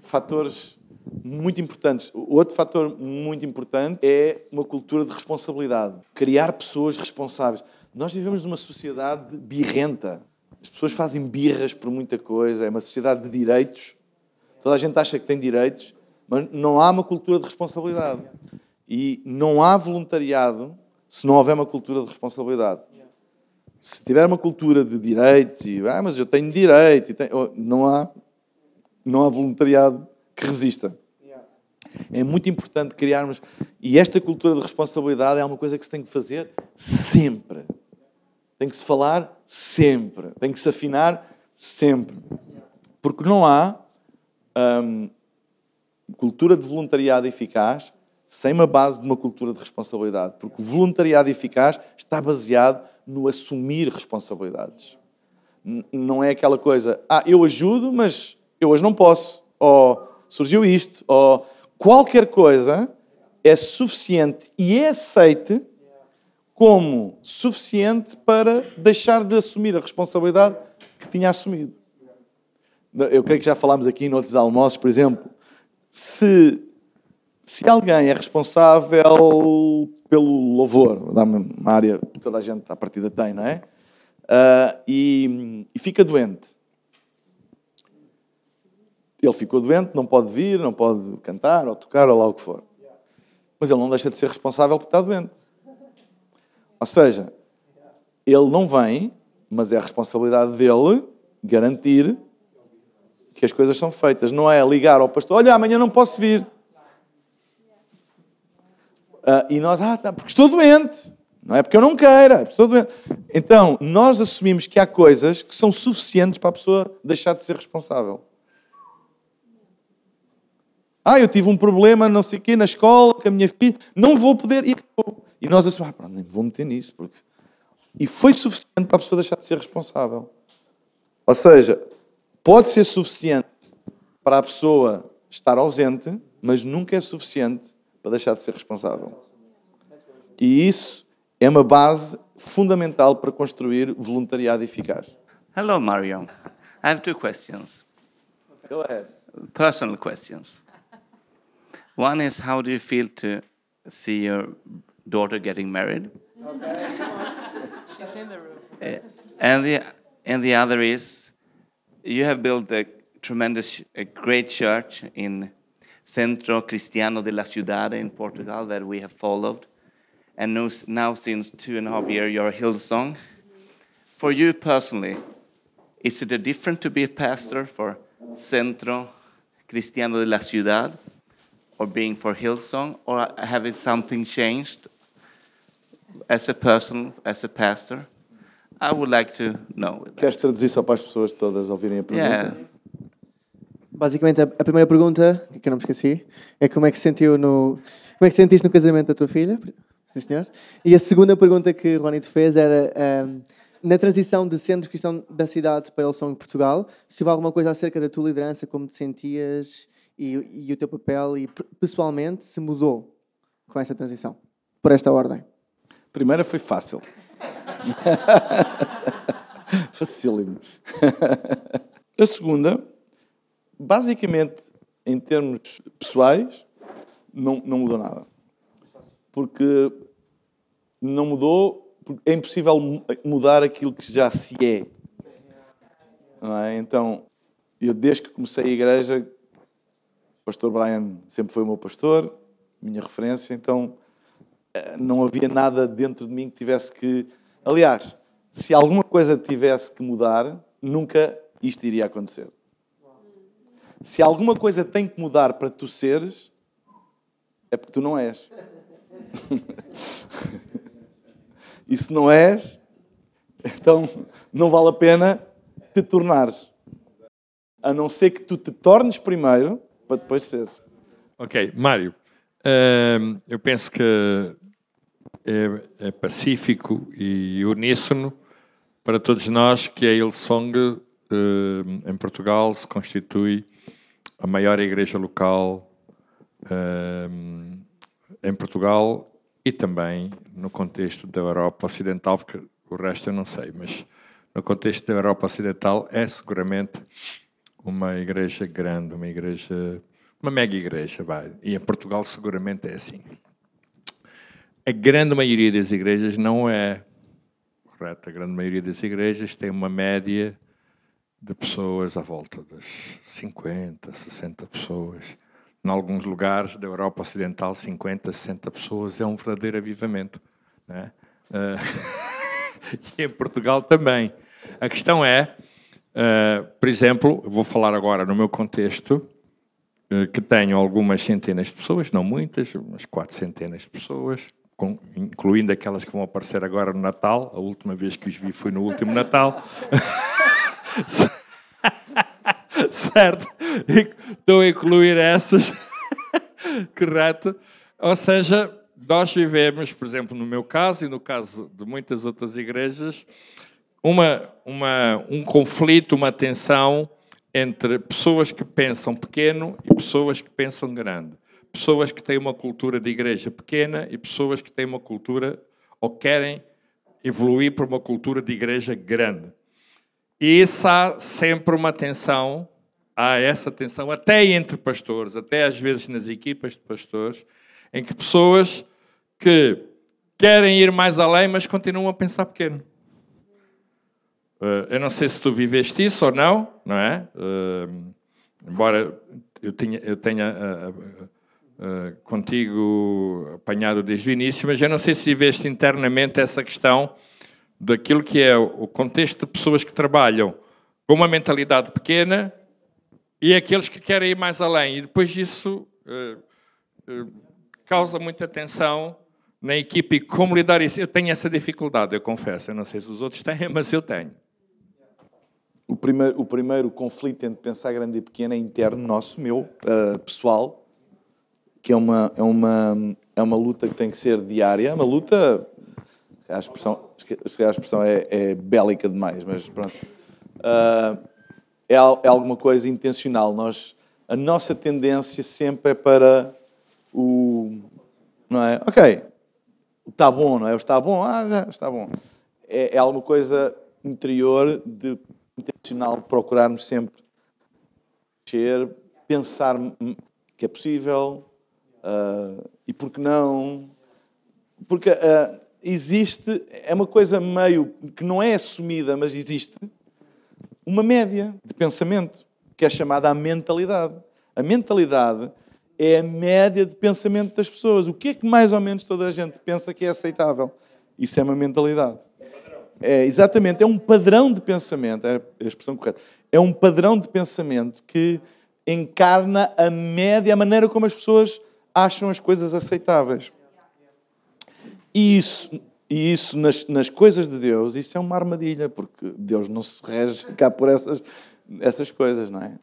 fatores muito importantes. Outro fator muito importante é uma cultura de responsabilidade. Criar pessoas responsáveis. Nós vivemos numa sociedade birrenta. As pessoas fazem birras por muita coisa. É uma sociedade de direitos. Toda a gente acha que tem direitos, mas não há uma cultura de responsabilidade. E não há voluntariado se não houver uma cultura de responsabilidade. Se tiver uma cultura de direitos e, ah, mas eu tenho direito, e tenho... Não há não há voluntariado que resista. É muito importante criarmos. E esta cultura de responsabilidade é uma coisa que se tem que fazer sempre. Tem que se falar sempre. Tem que se afinar sempre. Porque não há hum, cultura de voluntariado eficaz sem uma base de uma cultura de responsabilidade. Porque o voluntariado eficaz está baseado no assumir responsabilidades. Não é aquela coisa, ah, eu ajudo, mas eu hoje não posso. Ou surgiu isto, ou qualquer coisa é suficiente e é aceite como suficiente para deixar de assumir a responsabilidade que tinha assumido. Eu creio que já falámos aqui noutros almoços, por exemplo, se, se alguém é responsável pelo louvor, uma área que toda a gente à partida tem, não é? Uh, e, e fica doente. Ele ficou doente, não pode vir, não pode cantar ou tocar ou lá o que for. Mas ele não deixa de ser responsável por estar doente. Ou seja, ele não vem, mas é a responsabilidade dele garantir que as coisas são feitas. Não é ligar ao pastor, olha, amanhã não posso vir. Uh, e nós, ah, tá, porque estou doente. Não é porque eu não queira, é estou doente. Então, nós assumimos que há coisas que são suficientes para a pessoa deixar de ser responsável. Ah, eu tive um problema, não sei o quê, na escola, com a minha filha, não vou poder. E, e nós assumimos, ah, pronto, nem vou meter nisso. Porque... E foi suficiente para a pessoa deixar de ser responsável. Ou seja, pode ser suficiente para a pessoa estar ausente, mas nunca é suficiente para deixar de ser responsável. E isso é uma base fundamental para construir voluntariado eficaz. Hello, Mario. I have two questions. Go ahead. Personal questions. One is how do you feel to see your daughter getting married? Okay. She's in the room. Uh, and the and the other is you have built a tremendous, a great church in Centro Cristiano de la Ciudad in Portugal that we have followed, and now, since two and a half years you're Hillsong. For you personally, is it a different to be a pastor for Centro Cristiano de la Ciudad? or being for Hillsong, or uh, having something changed as a person, as a pastor? I would like to know. Queres traduzir só para as pessoas todas ouvirem a pergunta? Yeah. Basicamente, a, a, primeira pergunta, que eu não me esqueci, é como é que sentiu no... Como é que sentiste no casamento da tua filha? Sim, senhor. E a segunda pergunta que o Rony te fez era... Um, na transição de centro cristão da cidade para Hillsong Portugal, se houve alguma coisa acerca da tua liderança, como te sentias e, e o teu papel e pessoalmente se mudou com essa transição, por esta ordem? Primeira foi fácil. Facílimo. A segunda, basicamente, em termos pessoais, não, não mudou nada. Porque não mudou, porque é impossível mudar aquilo que já se é. é? Então, eu desde que comecei a igreja, o pastor Brian sempre foi o meu pastor, minha referência, então não havia nada dentro de mim que tivesse que. Aliás, se alguma coisa tivesse que mudar, nunca isto iria acontecer. Se alguma coisa tem que mudar para tu seres, é porque tu não és. e se não és, então não vale a pena te tornares. A não ser que tu te tornes primeiro para depois ser. Ok, Mário, uh, eu penso que é, é, pacífico e uníssono para todos nós que a Hillsong uh, em Portugal se constitui a maior igreja local uh, em Portugal e também no contexto da Europa Ocidental, porque o resto eu não sei, mas no contexto da Europa Ocidental é seguramente uma igreja grande, uma igreja, uma mega igreja, vai. E em Portugal seguramente é assim. A grande maioria das igrejas não é correto. A grande maioria das igrejas tem uma média de pessoas à volta das 50, 60 pessoas. Em alguns lugares da Europa Ocidental, 50, 60 pessoas é um verdadeiro avivamento. Né? Uh, e em Portugal também. A questão é Uh, por exemplo, vou falar agora no meu contexto, uh, que tenho algumas centenas de pessoas, não muitas, umas quatro centenas de pessoas, incluindo aquelas que vão aparecer agora no Natal. A última vez que os vi foi no último Natal. certo? Estou a incluir essas. Correto? Ou seja, nós vivemos, por exemplo, no meu caso e no caso de muitas outras igrejas, uma, uma, um conflito, uma tensão entre pessoas que pensam pequeno e pessoas que pensam grande. Pessoas que têm uma cultura de igreja pequena e pessoas que têm uma cultura ou querem evoluir para uma cultura de igreja grande. E isso há sempre uma tensão, há essa tensão até entre pastores, até às vezes nas equipas de pastores, em que pessoas que querem ir mais além, mas continuam a pensar pequeno. Eh, eu não sei se tu viveste isso ou não, não é? Eh, embora eu tenha, eu tenha uh, contigo apanhado desde o início, mas eu não sei se viveste internamente essa questão daquilo que é o contexto de pessoas que trabalham com uma mentalidade pequena e aqueles que querem ir mais além. E depois isso causa muita tensão na equipe e como lidar isso. Eu tenho essa dificuldade, eu confesso. Eu não sei se os outros têm, mas eu tenho. O primeiro, o primeiro conflito entre pensar grande e pequeno é interno nosso, meu, uh, pessoal, que é uma, é, uma, é uma luta que tem que ser diária. É uma luta, a expressão, a expressão é, é bélica demais, mas pronto. Uh, é, é alguma coisa intencional. Nós, a nossa tendência sempre é para o. Não é? Ok, está bom, não é? Está bom, ah, já está bom. É, é alguma coisa interior de intencional procurarmos sempre pensar que é possível uh, e por que não. Porque uh, existe, é uma coisa meio que não é assumida, mas existe uma média de pensamento que é chamada a mentalidade. A mentalidade é a média de pensamento das pessoas. O que é que mais ou menos toda a gente pensa que é aceitável? Isso é uma mentalidade. É, exatamente, é um padrão de pensamento, é a expressão correta. É um padrão de pensamento que encarna a média, a maneira como as pessoas acham as coisas aceitáveis. E isso, e isso nas, nas coisas de Deus, isso é uma armadilha, porque Deus não se rege cá por essas, essas coisas, não é?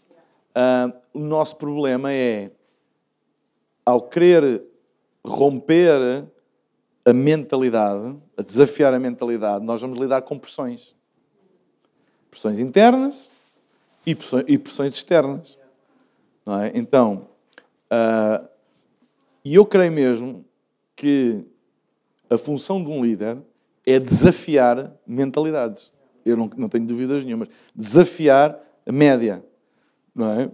Uh, o nosso problema é, ao querer romper a mentalidade, a desafiar a mentalidade, nós vamos lidar com pressões. Pressões internas e pressões, externas. Não é? Então, uh, e eu creio mesmo que a função de um líder é desafiar mentalidades. Eu não, não tenho dúvidas nenhumas. Desafiar a média. Não é?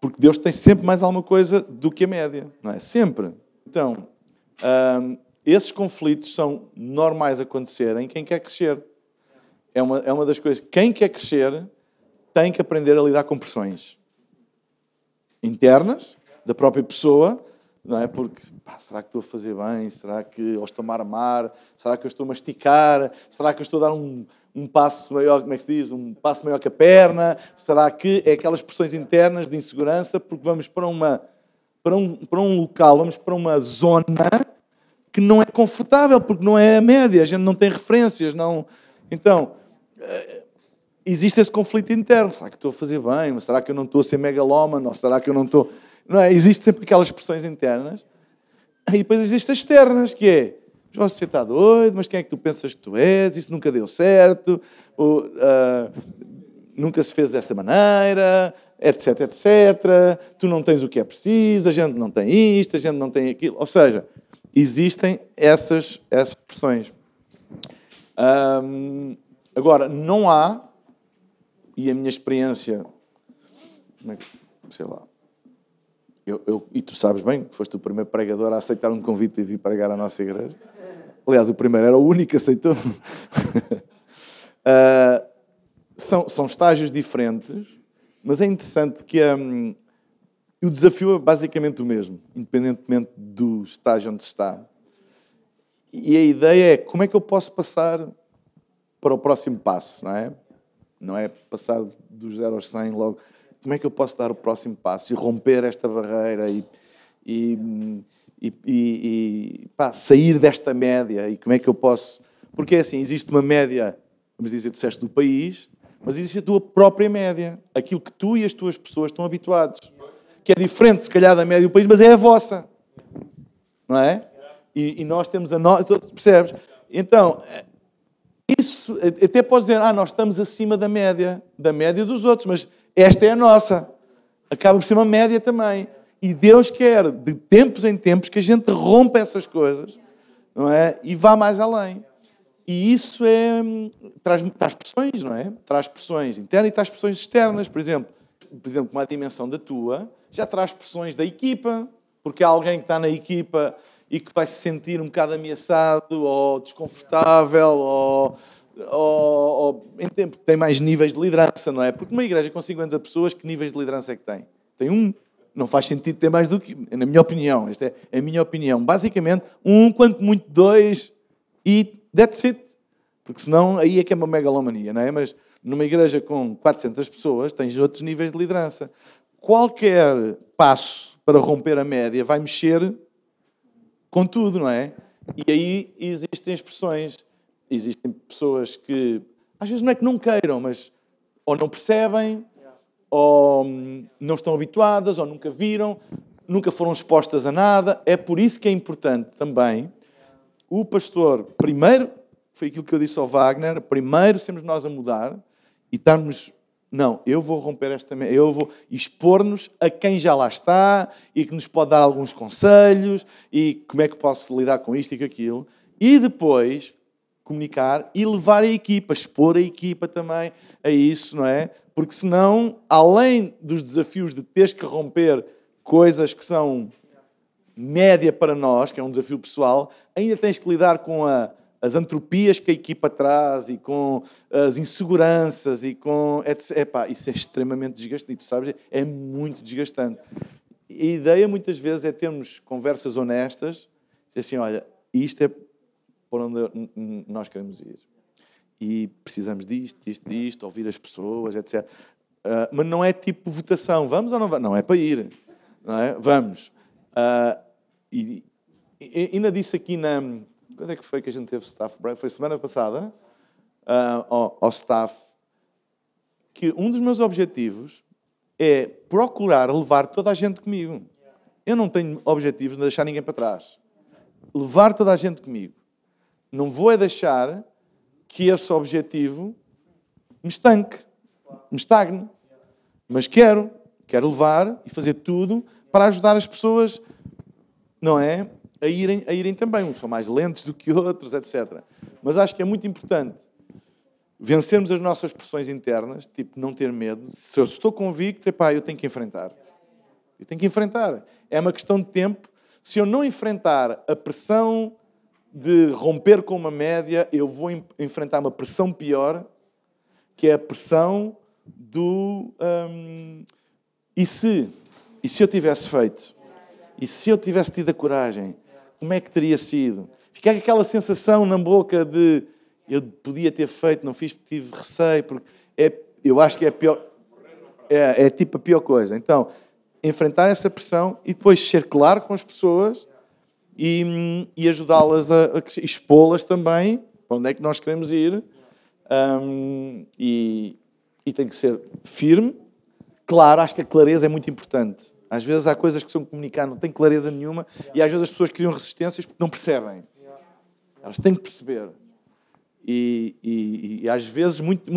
Porque Deus tem sempre mais alguma coisa do que a média. Não é? Sempre. Então, um, esses conflitos são normais acontecerem quem quer crescer. É uma, é uma das coisas. Quem quer crescer tem que aprender a lidar com pressões internas da própria pessoa, não é? Porque pá, será que estou a fazer bem? Será que eu estou a armar? Será que eu estou a masticar? Será que eu estou a dar um, um passo maior, como é que se diz? Um passo maior que a perna? Será que é aquelas pressões internas de insegurança porque vamos para uma para um, para um local, vamos para uma zona que não é confortável, porque não é a média, a gente não tem referências. Não... Então, eh, existe esse conflito interno. Será que estou a fazer bem? Será que eu não estou a ser megalómano? Ou será que eu não estou... Não é? Existem sempre aquelas expressões internas. E depois existem as externas, que é você está doido, mas quem é que tu pensas que tu és? Isso nunca deu certo, ou, uh, nunca se fez dessa maneira, etc, etc. Tu não tens o que é preciso, a gente não tem isto, a gente não tem aquilo. Ou seja, existem essas, essas pressões. agora, não há, e a minha experiência, é sei lá, eu, eu, e tu sabes bem que foste o primeiro pregador a aceitar um convite e vir pregar à nossa igreja. Aliás, o primeiro era o único que aceitou. uh, são, são estágios diferentes, mas é interessante que um, o desafio é basicamente o mesmo, independentemente do estágio onde se está. E a ideia é como é que eu posso passar para o próximo passo, não é? Não é passar dos 0 aos 100 logo. Como é que eu posso dar o próximo passo e romper esta barreira e, e, e, e pá, sair desta média? E como é que eu posso. Porque é assim: existe uma média, vamos dizer, disseste do país, mas existe a tua própria média, aquilo que tu e as tuas pessoas estão habituados, que é diferente, se calhar, da média do país, mas é a vossa, não é? E, e nós temos a nossa, percebes? Então, isso, até podes dizer, ah, nós estamos acima da média, da média dos outros, mas esta é a nossa. Acaba por ser uma média também. E Deus quer, de tempos em tempos, que a gente rompa essas coisas não é? e vá mais além. E isso é, traz, traz pressões, não é? Traz pressões internas e traz pressões externas. Por exemplo, por exemplo, uma dimensão da tua já traz pressões da equipa, porque há alguém que está na equipa e que vai se sentir um bocado ameaçado ou desconfortável ou, ou, ou em tempo tem mais níveis de liderança, não é? Porque uma igreja com 50 pessoas, que níveis de liderança é que tem? Tem um. Não faz sentido ter mais do que, na minha opinião, esta é a minha opinião. Basicamente, um, quanto muito dois, e that's it. Porque senão aí é que é uma megalomania, não é? Mas numa igreja com 400 pessoas, tens outros níveis de liderança. Qualquer passo para romper a média vai mexer com tudo, não é? E aí existem expressões. Existem pessoas que, às vezes, não é que não queiram, mas ou não percebem, ou não estão habituadas, ou nunca viram, nunca foram expostas a nada. É por isso que é importante também o pastor, primeiro, foi aquilo que eu disse ao Wagner, primeiro sermos nós a mudar e estarmos. Não, eu vou romper esta. Eu vou expor-nos a quem já lá está e que nos pode dar alguns conselhos e como é que posso lidar com isto e com aquilo. E depois comunicar e levar a equipa, expor a equipa também a isso, não é? Porque senão, além dos desafios de teres que romper coisas que são média para nós, que é um desafio pessoal, ainda tens que lidar com a, as antropias que a equipa traz e com as inseguranças e com. Epá, isso é extremamente desgastante, tu sabes? É muito desgastante. A ideia muitas vezes é termos conversas honestas, dizer assim: olha, isto é por onde nós queremos ir e precisamos disto, disto, disto, ouvir as pessoas, etc. Uh, ah, mas não é tipo votação, vamos ou não vamos? Não, é para ir. Não é? Vamos. Uh, e, e, ainda disse aqui na. Quando é que foi que a gente teve staff break? Foi semana passada, uh, ao, ao staff, que um dos meus objetivos é procurar levar toda a gente comigo. Eu não tenho objetivos de deixar ninguém para trás. Levar toda a gente comigo. Não vou é deixar que esse objetivo me estanque, me estagne. Mas quero, quero levar e fazer tudo para ajudar as pessoas, não é? A irem, a irem também. Uns são mais lentos do que outros, etc. Mas acho que é muito importante vencermos as nossas pressões internas, tipo, não ter medo. Se eu estou convicto, epá, eu tenho que enfrentar. Eu tenho que enfrentar. É uma questão de tempo. Se eu não enfrentar a pressão de romper com uma média, eu vou enfrentar uma pressão pior, que é a pressão do. Hum, e se? E se eu tivesse feito? E se eu tivesse tido a coragem? Como é que teria sido? Ficar aquela sensação na boca de eu podia ter feito, não fiz porque tive receio, porque é, eu acho que é a pior. É, é tipo a pior coisa. Então, enfrentar essa pressão e depois ser claro com as pessoas e, e ajudá-las a, a expô-las também para onde é que nós queremos ir. Um, e, e tem que ser firme. Claro, acho que a clareza é muito importante. Às vezes há coisas que são comunicar, não tem clareza nenhuma, e às vezes as pessoas criam resistências porque não percebem. Elas têm que perceber. E, e, e às vezes muito,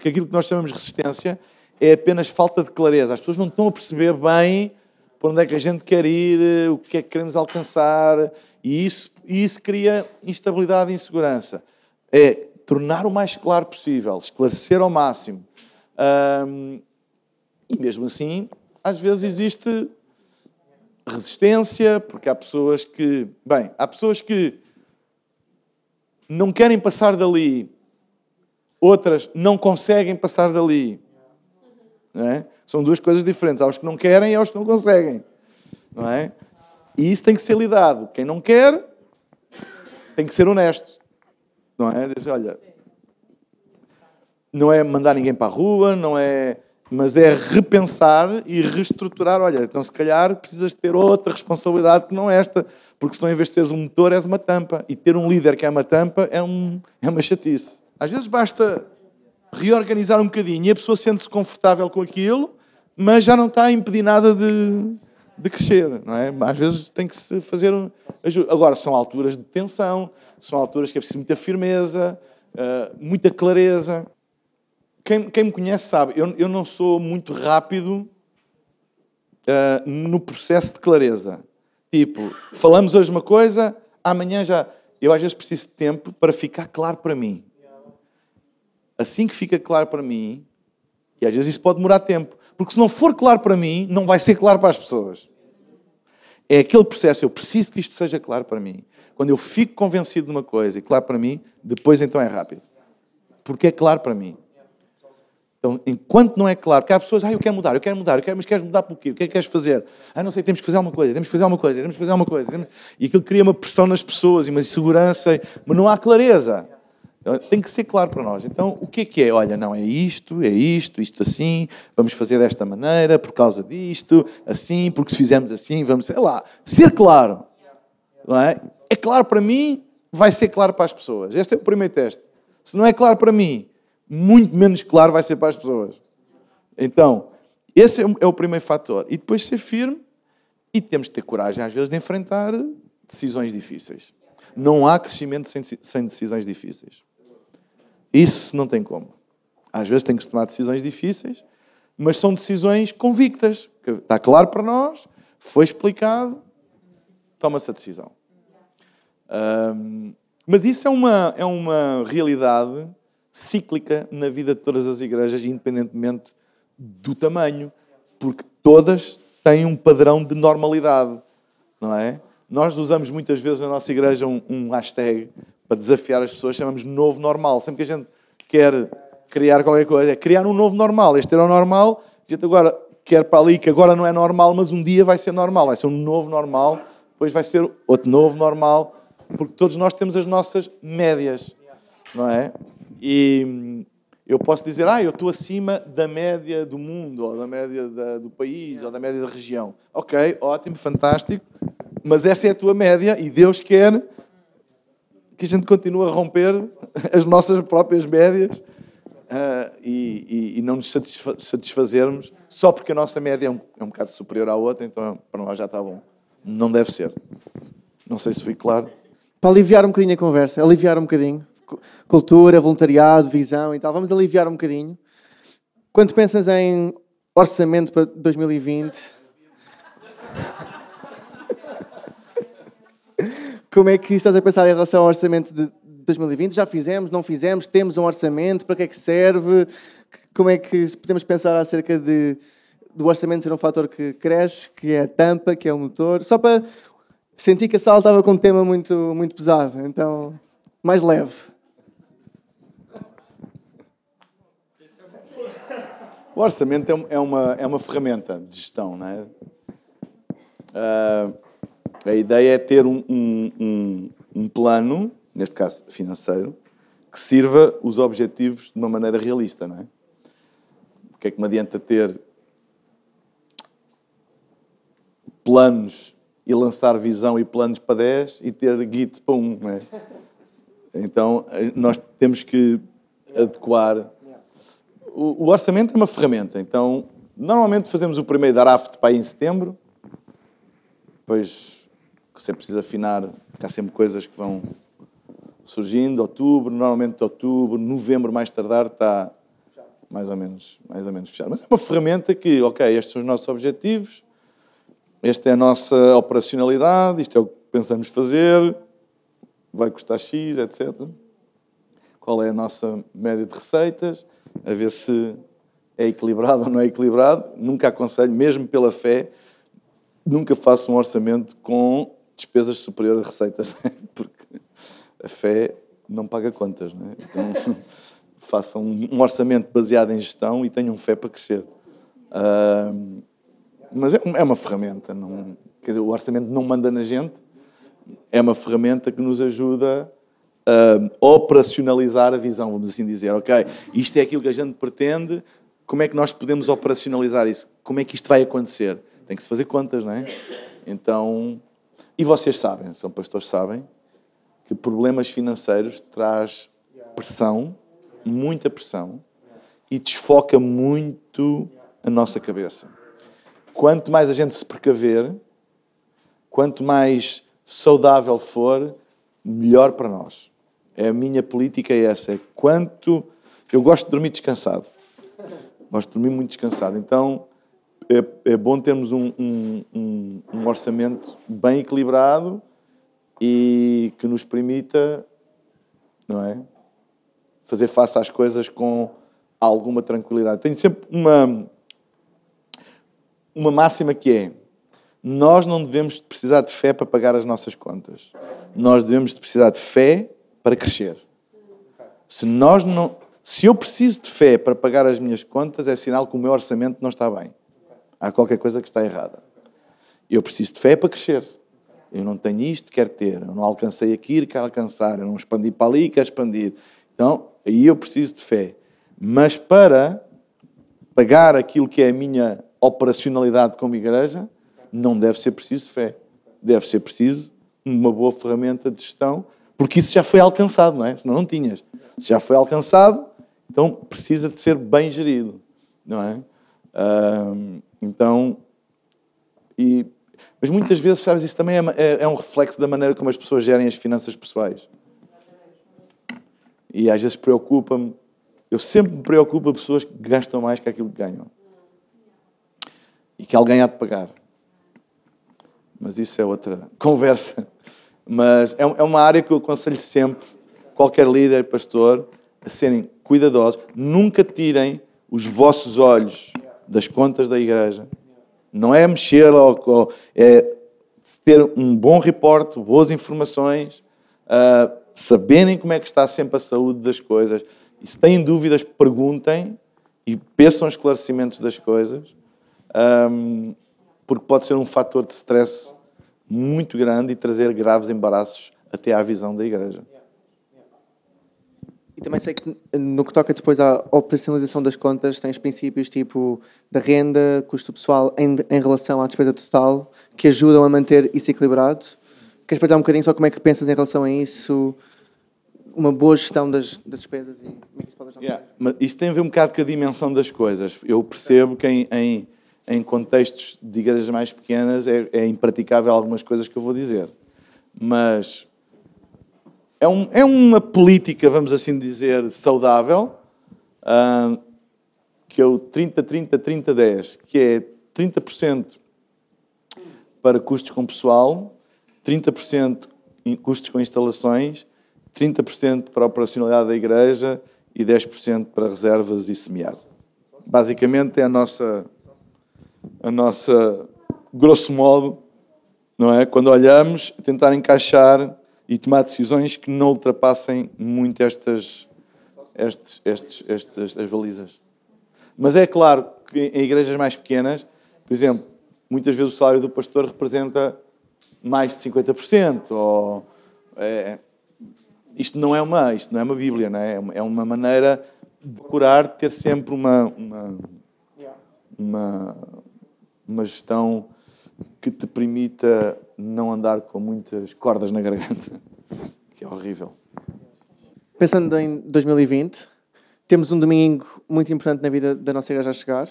que aquilo que nós chamamos de resistência é apenas falta de clareza. As pessoas não estão a perceber bem para onde é que a gente quer ir, o que é que queremos alcançar, e isso, isso cria instabilidade e insegurança. É tornar o mais claro possível, esclarecer ao máximo. Um, e mesmo assim, às vezes existe resistência, porque há pessoas que. Bem, há pessoas que não querem passar dali, outras não conseguem passar dali. Não é? São duas coisas diferentes. Há os que não querem e há os que não conseguem. Não é? E isso tem que ser lidado. Quem não quer tem que ser honesto. Não é? Dizer, olha, não é mandar ninguém para a rua, não é, mas é repensar e reestruturar. Olha, então se calhar precisas ter outra responsabilidade que não esta, porque senão em vez de teres um motor és uma tampa e ter um líder que é uma tampa é, um, é uma chatice. Às vezes basta reorganizar um bocadinho e a pessoa sente-se confortável com aquilo mas já não está a impedir nada de, de crescer, não é? Às vezes tem que se fazer um ajuda. Agora, são alturas de tensão, são alturas que é preciso muita firmeza, uh, muita clareza. Quem, quem, me conhece sabe, eu, eu não sou muito rápido uh, no processo de clareza. Tipo, falamos hoje uma coisa, amanhã já. Eu às vezes preciso de tempo para ficar claro para mim. Assim que fica claro para mim, e às vezes isso pode demorar tempo, porque se não for claro para mim, não vai ser claro para as pessoas. É aquele processo, eu preciso que isto seja claro para mim. Quando eu fico convencido de uma coisa e claro para mim, depois então é rápido. Porque é claro para mim. Então, enquanto não é claro, porque há pessoas, ah, eu quero mudar, eu quero mudar, eu quero, mas queres mudar por quê? O que é que queres fazer? Ah, não sei, temos que fazer alguma coisa, temos que fazer alguma coisa, temos que fazer alguma coisa. E aquilo cria uma pressão nas pessoas e uma insegurança, mas não há clareza. Então, tem que ser claro para nós. Então, o que é que é? Olha, não, é isto, é isto, isto assim, vamos fazer desta maneira, por causa disto, assim, porque se fizermos assim, vamos, sei lá, ser claro. Não é? é claro para mim, vai ser claro para as pessoas. Este é o primeiro teste. Se não é claro para mim, muito menos claro vai ser para as pessoas. Então, esse é o primeiro fator. E depois ser firme e temos que ter coragem, às vezes, de enfrentar decisões difíceis. Não há crescimento sem decisões difíceis. Isso não tem como. Às vezes tem que se tomar decisões difíceis, mas são decisões convictas. Está claro para nós, foi explicado, toma-se a decisão. Um, mas isso é uma, é uma realidade cíclica na vida de todas as igrejas, independentemente do tamanho, porque todas têm um padrão de normalidade, não é? Nós usamos muitas vezes na nossa igreja um, um hashtag para desafiar as pessoas, chamamos novo normal. Sempre que a gente quer criar qualquer coisa, é criar um novo normal. Este era o normal, a gente agora quer para ali que agora não é normal, mas um dia vai ser normal, vai ser um novo normal, depois vai ser outro novo normal, porque todos nós temos as nossas médias, não é? E eu posso dizer, ah, eu estou acima da média do mundo, ou da média da, do país, ou da média da região. Ok, ótimo, fantástico, mas essa é a tua média e Deus quer que a gente continue a romper as nossas próprias médias uh, e, e, e, não nos satisfazermos só porque a nossa média é um, é um bocado superior à outra, então para nós já está bom. Não deve ser. Não sei se fui claro. Para aliviar um bocadinho a conversa, aliviar um bocadinho cultura, voluntariado, visão e tal. Vamos aliviar um bocadinho. Quando pensas em orçamento para 2020, como é que estás a pensar em relação ao orçamento de 2020? Já fizemos, não fizemos? Temos um orçamento? Para que é que serve? Como é que podemos pensar acerca de, do orçamento ser um fator que cresce, que é a tampa, que é o motor? Só para sentir que a sala estava com um tema muito, muito pesado, então mais leve. O orçamento é, é uma, é uma ferramenta de gestão, não é? Uh, a ideia é ter um, um, um, um, plano, neste caso financeiro, que sirva os objetivos de uma maneira realista, não é? O que é que me adianta ter planos e lançar visão e planos para 10 e ter Git para 1, não é? Então, nós temos que adequar o, orçamento é uma ferramenta, então normalmente fazemos o primeiro draft para aí em setembro, depois você precisa afinar, porque há sempre coisas que vão surgindo, outubro, normalmente outubro, novembro mais tardar está mais ou menos, mais ou menos fechado. Mas é uma ferramenta que, ok, estes são os nossos objetivos, esta é a nossa operacionalidade, isto é o que pensamos fazer, vai custar X, etc. Qual é a nossa média de receitas? a ver se é equilibrado ou não é equilibrado. Nunca aconselho, mesmo pela fé, nunca faço um orçamento com despesas superiores a receitas, é? porque a fé não paga contas. Não é? Então, façam um orçamento baseado em gestão e tenham fé para crescer. Uh, mas é, é uma ferramenta. Não, quer dizer, o orçamento não manda na gente, é uma ferramenta que nos ajuda uh, operacionalizar a visão, vamos assim dizer. Ok, isto é aquilo que a gente pretende, como é que nós podemos operacionalizar isso? Como é que isto vai acontecer? Tem que se fazer contas, não é? Então, e vocês sabem, são pastores sabem, que problemas financeiros traz pressão, muita pressão, e desfoca muito a nossa cabeça. Quanto mais a gente se precaver, quanto mais saudável for, melhor para nós. É a minha política é essa. É quanto eu gosto de dormir descansado. Gosto de dormir muito descansado. Então, é, é bom termos um, um, um, um orçamento bem equilibrado e que nos permita, não é? Fazer face às coisas com alguma tranquilidade. Tenho sempre uma, uma máxima que é: nós não devemos precisar de fé para pagar as nossas contas. Nós devemos precisar de fé para crescer. Se nós não, se eu preciso de fé para pagar as minhas contas, é sinal que o meu orçamento não está bem. Há qualquer coisa que está errada. Eu preciso de fé para crescer. Eu não tenho isto, quero ter. Eu não alcancei aqui, quero alcançar. Eu não expandi para ali, quero expandir. Então, aí eu preciso de fé. Mas para pagar aquilo que é a minha operacionalidade como igreja, não deve ser preciso fé. Deve ser preciso uma boa ferramenta de gestão, porque isso já foi alcançado, não é? Senão não tinhas. Se já foi alcançado, então precisa de ser bem gerido, não é? Então, e, mas muitas vezes, sabes, isso também é, é, é um reflexo da maneira como as pessoas gerem as finanças pessoais. E às vezes preocupa-me, eu sempre me preocupo pessoas que gastam mais que aquilo que ganham. E que alguém há de pagar mas isso é outra conversa. Mas é, é uma área que eu aconselho sempre, qualquer líder, pastor, a serem cuidadosos. Nunca tirem os vossos olhos das contas da igreja. Não é mexer, é ter um bom reporte, boas informações, uh, saberem como é que está sempre a saúde das coisas. E se têm dúvidas, perguntem e peçam esclarecimentos das coisas. Porque pode ser um fator de stress muito grande e trazer graves embaraços até à visão da igreja. E também sei que no que toca depois à operacionalização das contas, tens princípios tipo da renda, custo pessoal em, em relação à despesa total, que ajudam a manter isso equilibrado. Queres explicar um bocadinho só como é que pensas em relação a isso? Uma boa gestão das, das despesas e como é que isso pode ajudar? Yeah. Mas tem a ver um bocado com a dimensão das coisas. Eu percebo que em, em em contextos de igrejas mais pequenas é, é impraticável algumas coisas que eu vou dizer. Mas é, um, é uma política, vamos assim dizer, saudável, uh, que é o 30-30-30-10, que é 30% para custos com pessoal, 30% custos com instalações, 30% para a operacionalidade da igreja e 10% para reservas e semear. Basicamente é a nossa a nossa, grosso modo, não é? Quando olhamos, tentar encaixar e tomar decisões que não ultrapassem muito estas, estes, estes, estes, estas balizas. Mas é claro que em igrejas mais pequenas, por exemplo, muitas vezes o salário do pastor representa mais de 50%. Ou, é, isto, não é uma, isto não é uma Bíblia, não é? é uma maneira de procurar ter sempre uma, uma, uma uma gestão que te permita não andar com muitas cordas na garganta, que é horrível. Pensando em 2020, temos um domingo muito importante na vida da nossa igreja a chegar.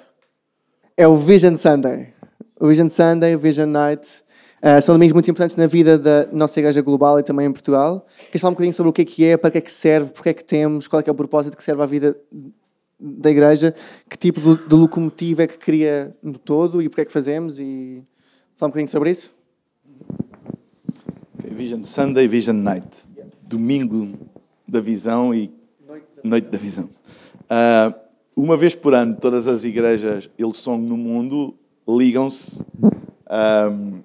É o Vision Sunday. O Vision Sunday, o Vision Night, uh, são domingos muito importantes na vida da nossa igreja global e também em Portugal. Queres falar um bocadinho sobre o que é que é, para que é que serve, porque é que temos, qual é, que é o propósito que serve à vida da igreja, que tipo de, locomotiva é que cria no todo e porque é que fazemos e falar um bocadinho sobre isso? Vision Sunday, Vision Night. Domingo da visão e noite da, visão. Uh, uma vez por ano, todas as igrejas Hillsong no mundo ligam-se. Uh,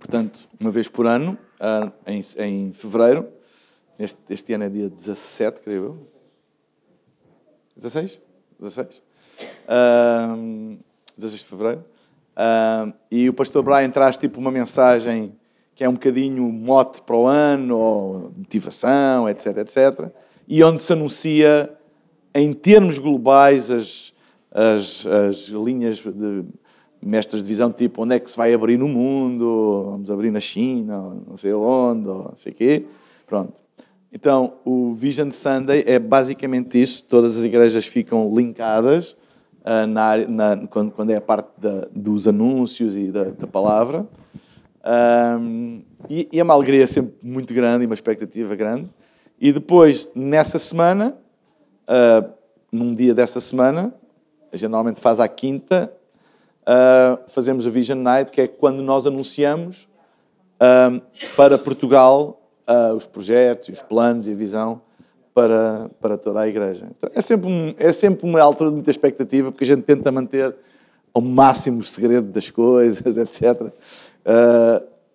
portanto, uma vez por ano, uh, em, em fevereiro. Este, este ano é dia 17, creio eu. 16? 16? Um, 16 de fevereiro. E o pastor Brian traz tipo uma mensagem que é um bocadinho mote para o ano, ou motivação, etc, etc. E onde se anuncia, em termos globais, as, as, as linhas de mestres de visão, tipo onde é que se vai abrir no mundo, vamos abrir na China, não sei onde, não sei o quê. Pronto. Então, o Vision Sunday é basicamente isso. Todas as igrejas ficam linkadas uh, na, na, quando, quando, é a parte da, dos anúncios e da, da palavra. Um, e, e, é uma alegria sempre muito grande e uma expectativa grande. E depois, nessa semana, uh, num dia dessa semana, a gente normalmente faz à quinta, uh, fazemos a Vision Night, que é quando nós anunciamos para Portugal uh, os projetos, os planos e a visão para, para toda a igreja. Então, é, sempre um, é sempre uma altura de muita expectativa, porque a gente tenta manter ao máximo o segredo das coisas, etc.,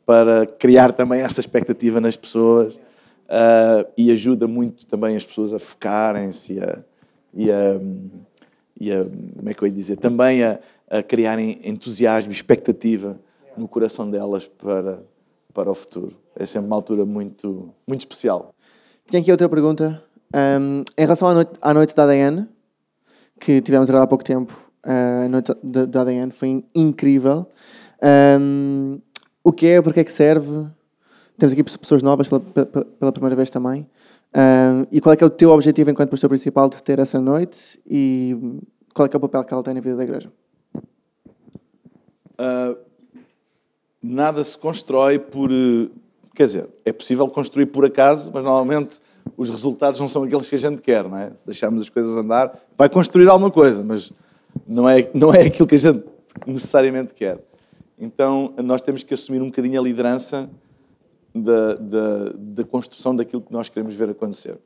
para criar também essa expectativa nas pessoas e ajuda muito também as pessoas a focarem-se e a, e a, e a, como é que eu ia dizer, também a, a criarem entusiasmo, expectativa no coração delas para, para o futuro. É sempre uma altura muito, muito especial. Tinha aqui outra pergunta. Um, em relação à noite, à noite da ADN, que tivemos agora há pouco tempo, uh, a noite da, ADN foi incrível. Um, o que é, para que é que serve? Temos aqui pessoas novas pela, pela, pela primeira vez também. Um, e qual é que é o teu objetivo enquanto pastor principal de ter essa noite e qual é que é o papel que ela tem na vida da igreja? Uh, nada se constrói por. Quer dizer, é possível construir por acaso, mas normalmente os resultados não são aqueles que a gente quer, não é? Se deixarmos as coisas andar, vai construir alguma coisa, mas não é, não é aquilo que a gente necessariamente quer. Então, nós temos que assumir um bocadinho a liderança da, da, da construção daquilo que nós queremos ver acontecer.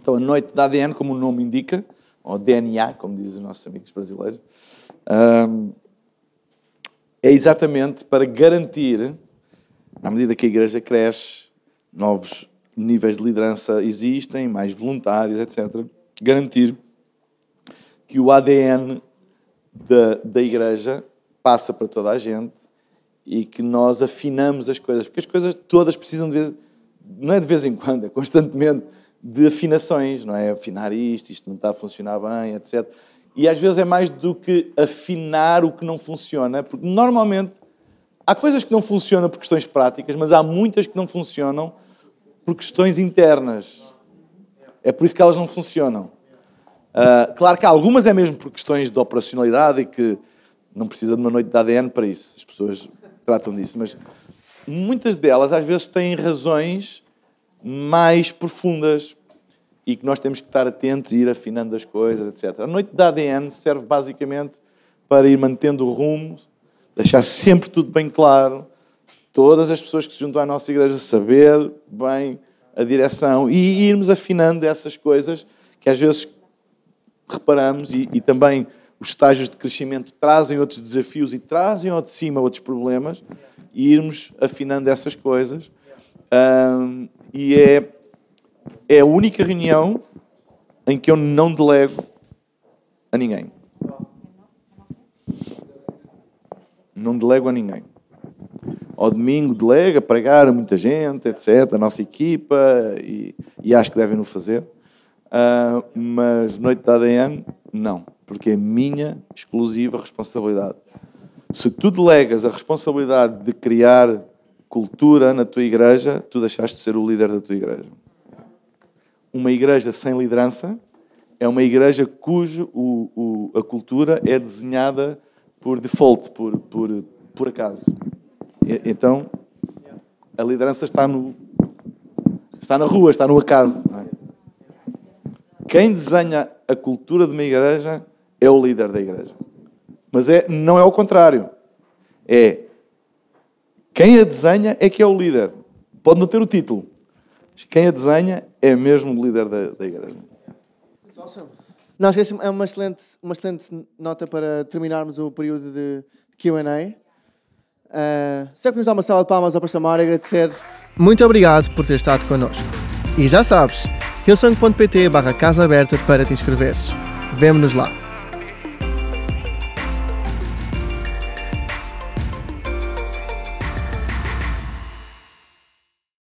Então, a noite da ADN, como o nome indica, ou DNA, como dizem os nossos amigos brasileiros, é exatamente para garantir, à medida que a igreja cresce, novos níveis de liderança existem, mais voluntários, etc., garantir que o ADN da, da igreja passa para toda a gente e que nós afinamos as coisas, porque as coisas todas precisam de vez, não é de vez em quando, é constantemente de afinações, não é? Afinar isto, isto não está a funcionar bem, etc. E às vezes é mais do que afinar o que não funciona, porque normalmente há coisas que não funcionam por questões práticas, mas há muitas que não funcionam por questões internas. É por isso que elas não funcionam. Uh, claro que algumas é mesmo por questões de operacionalidade e que não precisa de uma noite de ADN para isso. As pessoas tratam disso, mas muitas delas às vezes têm razões mais profundas e que nós temos que estar atentos e ir afinando as coisas, etc. A noite da ADN serve basicamente para ir mantendo o rumo, deixar sempre tudo bem claro, todas as pessoas que se juntam à nossa igreja saber bem a direção e irmos afinando essas coisas que às vezes reparamos e, e também os estágios de crescimento trazem outros desafios e trazem ao de cima outros problemas e irmos afinando essas coisas. Um, e é é a única reunião em que eu não delego a ninguém. Não delego a ninguém. Ao domingo delega, pregar a muita gente, etc., a nossa equipa, e, e acho que devem no fazer. Uh, mas noite da ADN, não, porque é minha exclusiva responsabilidade. Se tu delegas a responsabilidade de criar cultura na tua igreja, tu deixaste de ser o líder da tua igreja uma igreja sem liderança é uma igreja cujo o, o, a cultura é desenhada por default, por, por, por acaso. E, então, a liderança está, no, está na rua, está no acaso. É? Quem desenha a cultura de uma igreja é o líder da igreja. Mas é, não é o contrário. É quem a desenha é que é o líder. Pode não ter o título, quem a desenha é mesmo o líder da, da igreja. Não, acho que é uma excelente, uma excelente nota para terminarmos o período de QA. Uh, será que podemos dar uma salva de palmas ao Pastor Mário e agradecer? Muito obrigado por ter estado connosco. E já sabes, hillsong.pt barra casa aberta para te inscreveres. Vemo-nos lá.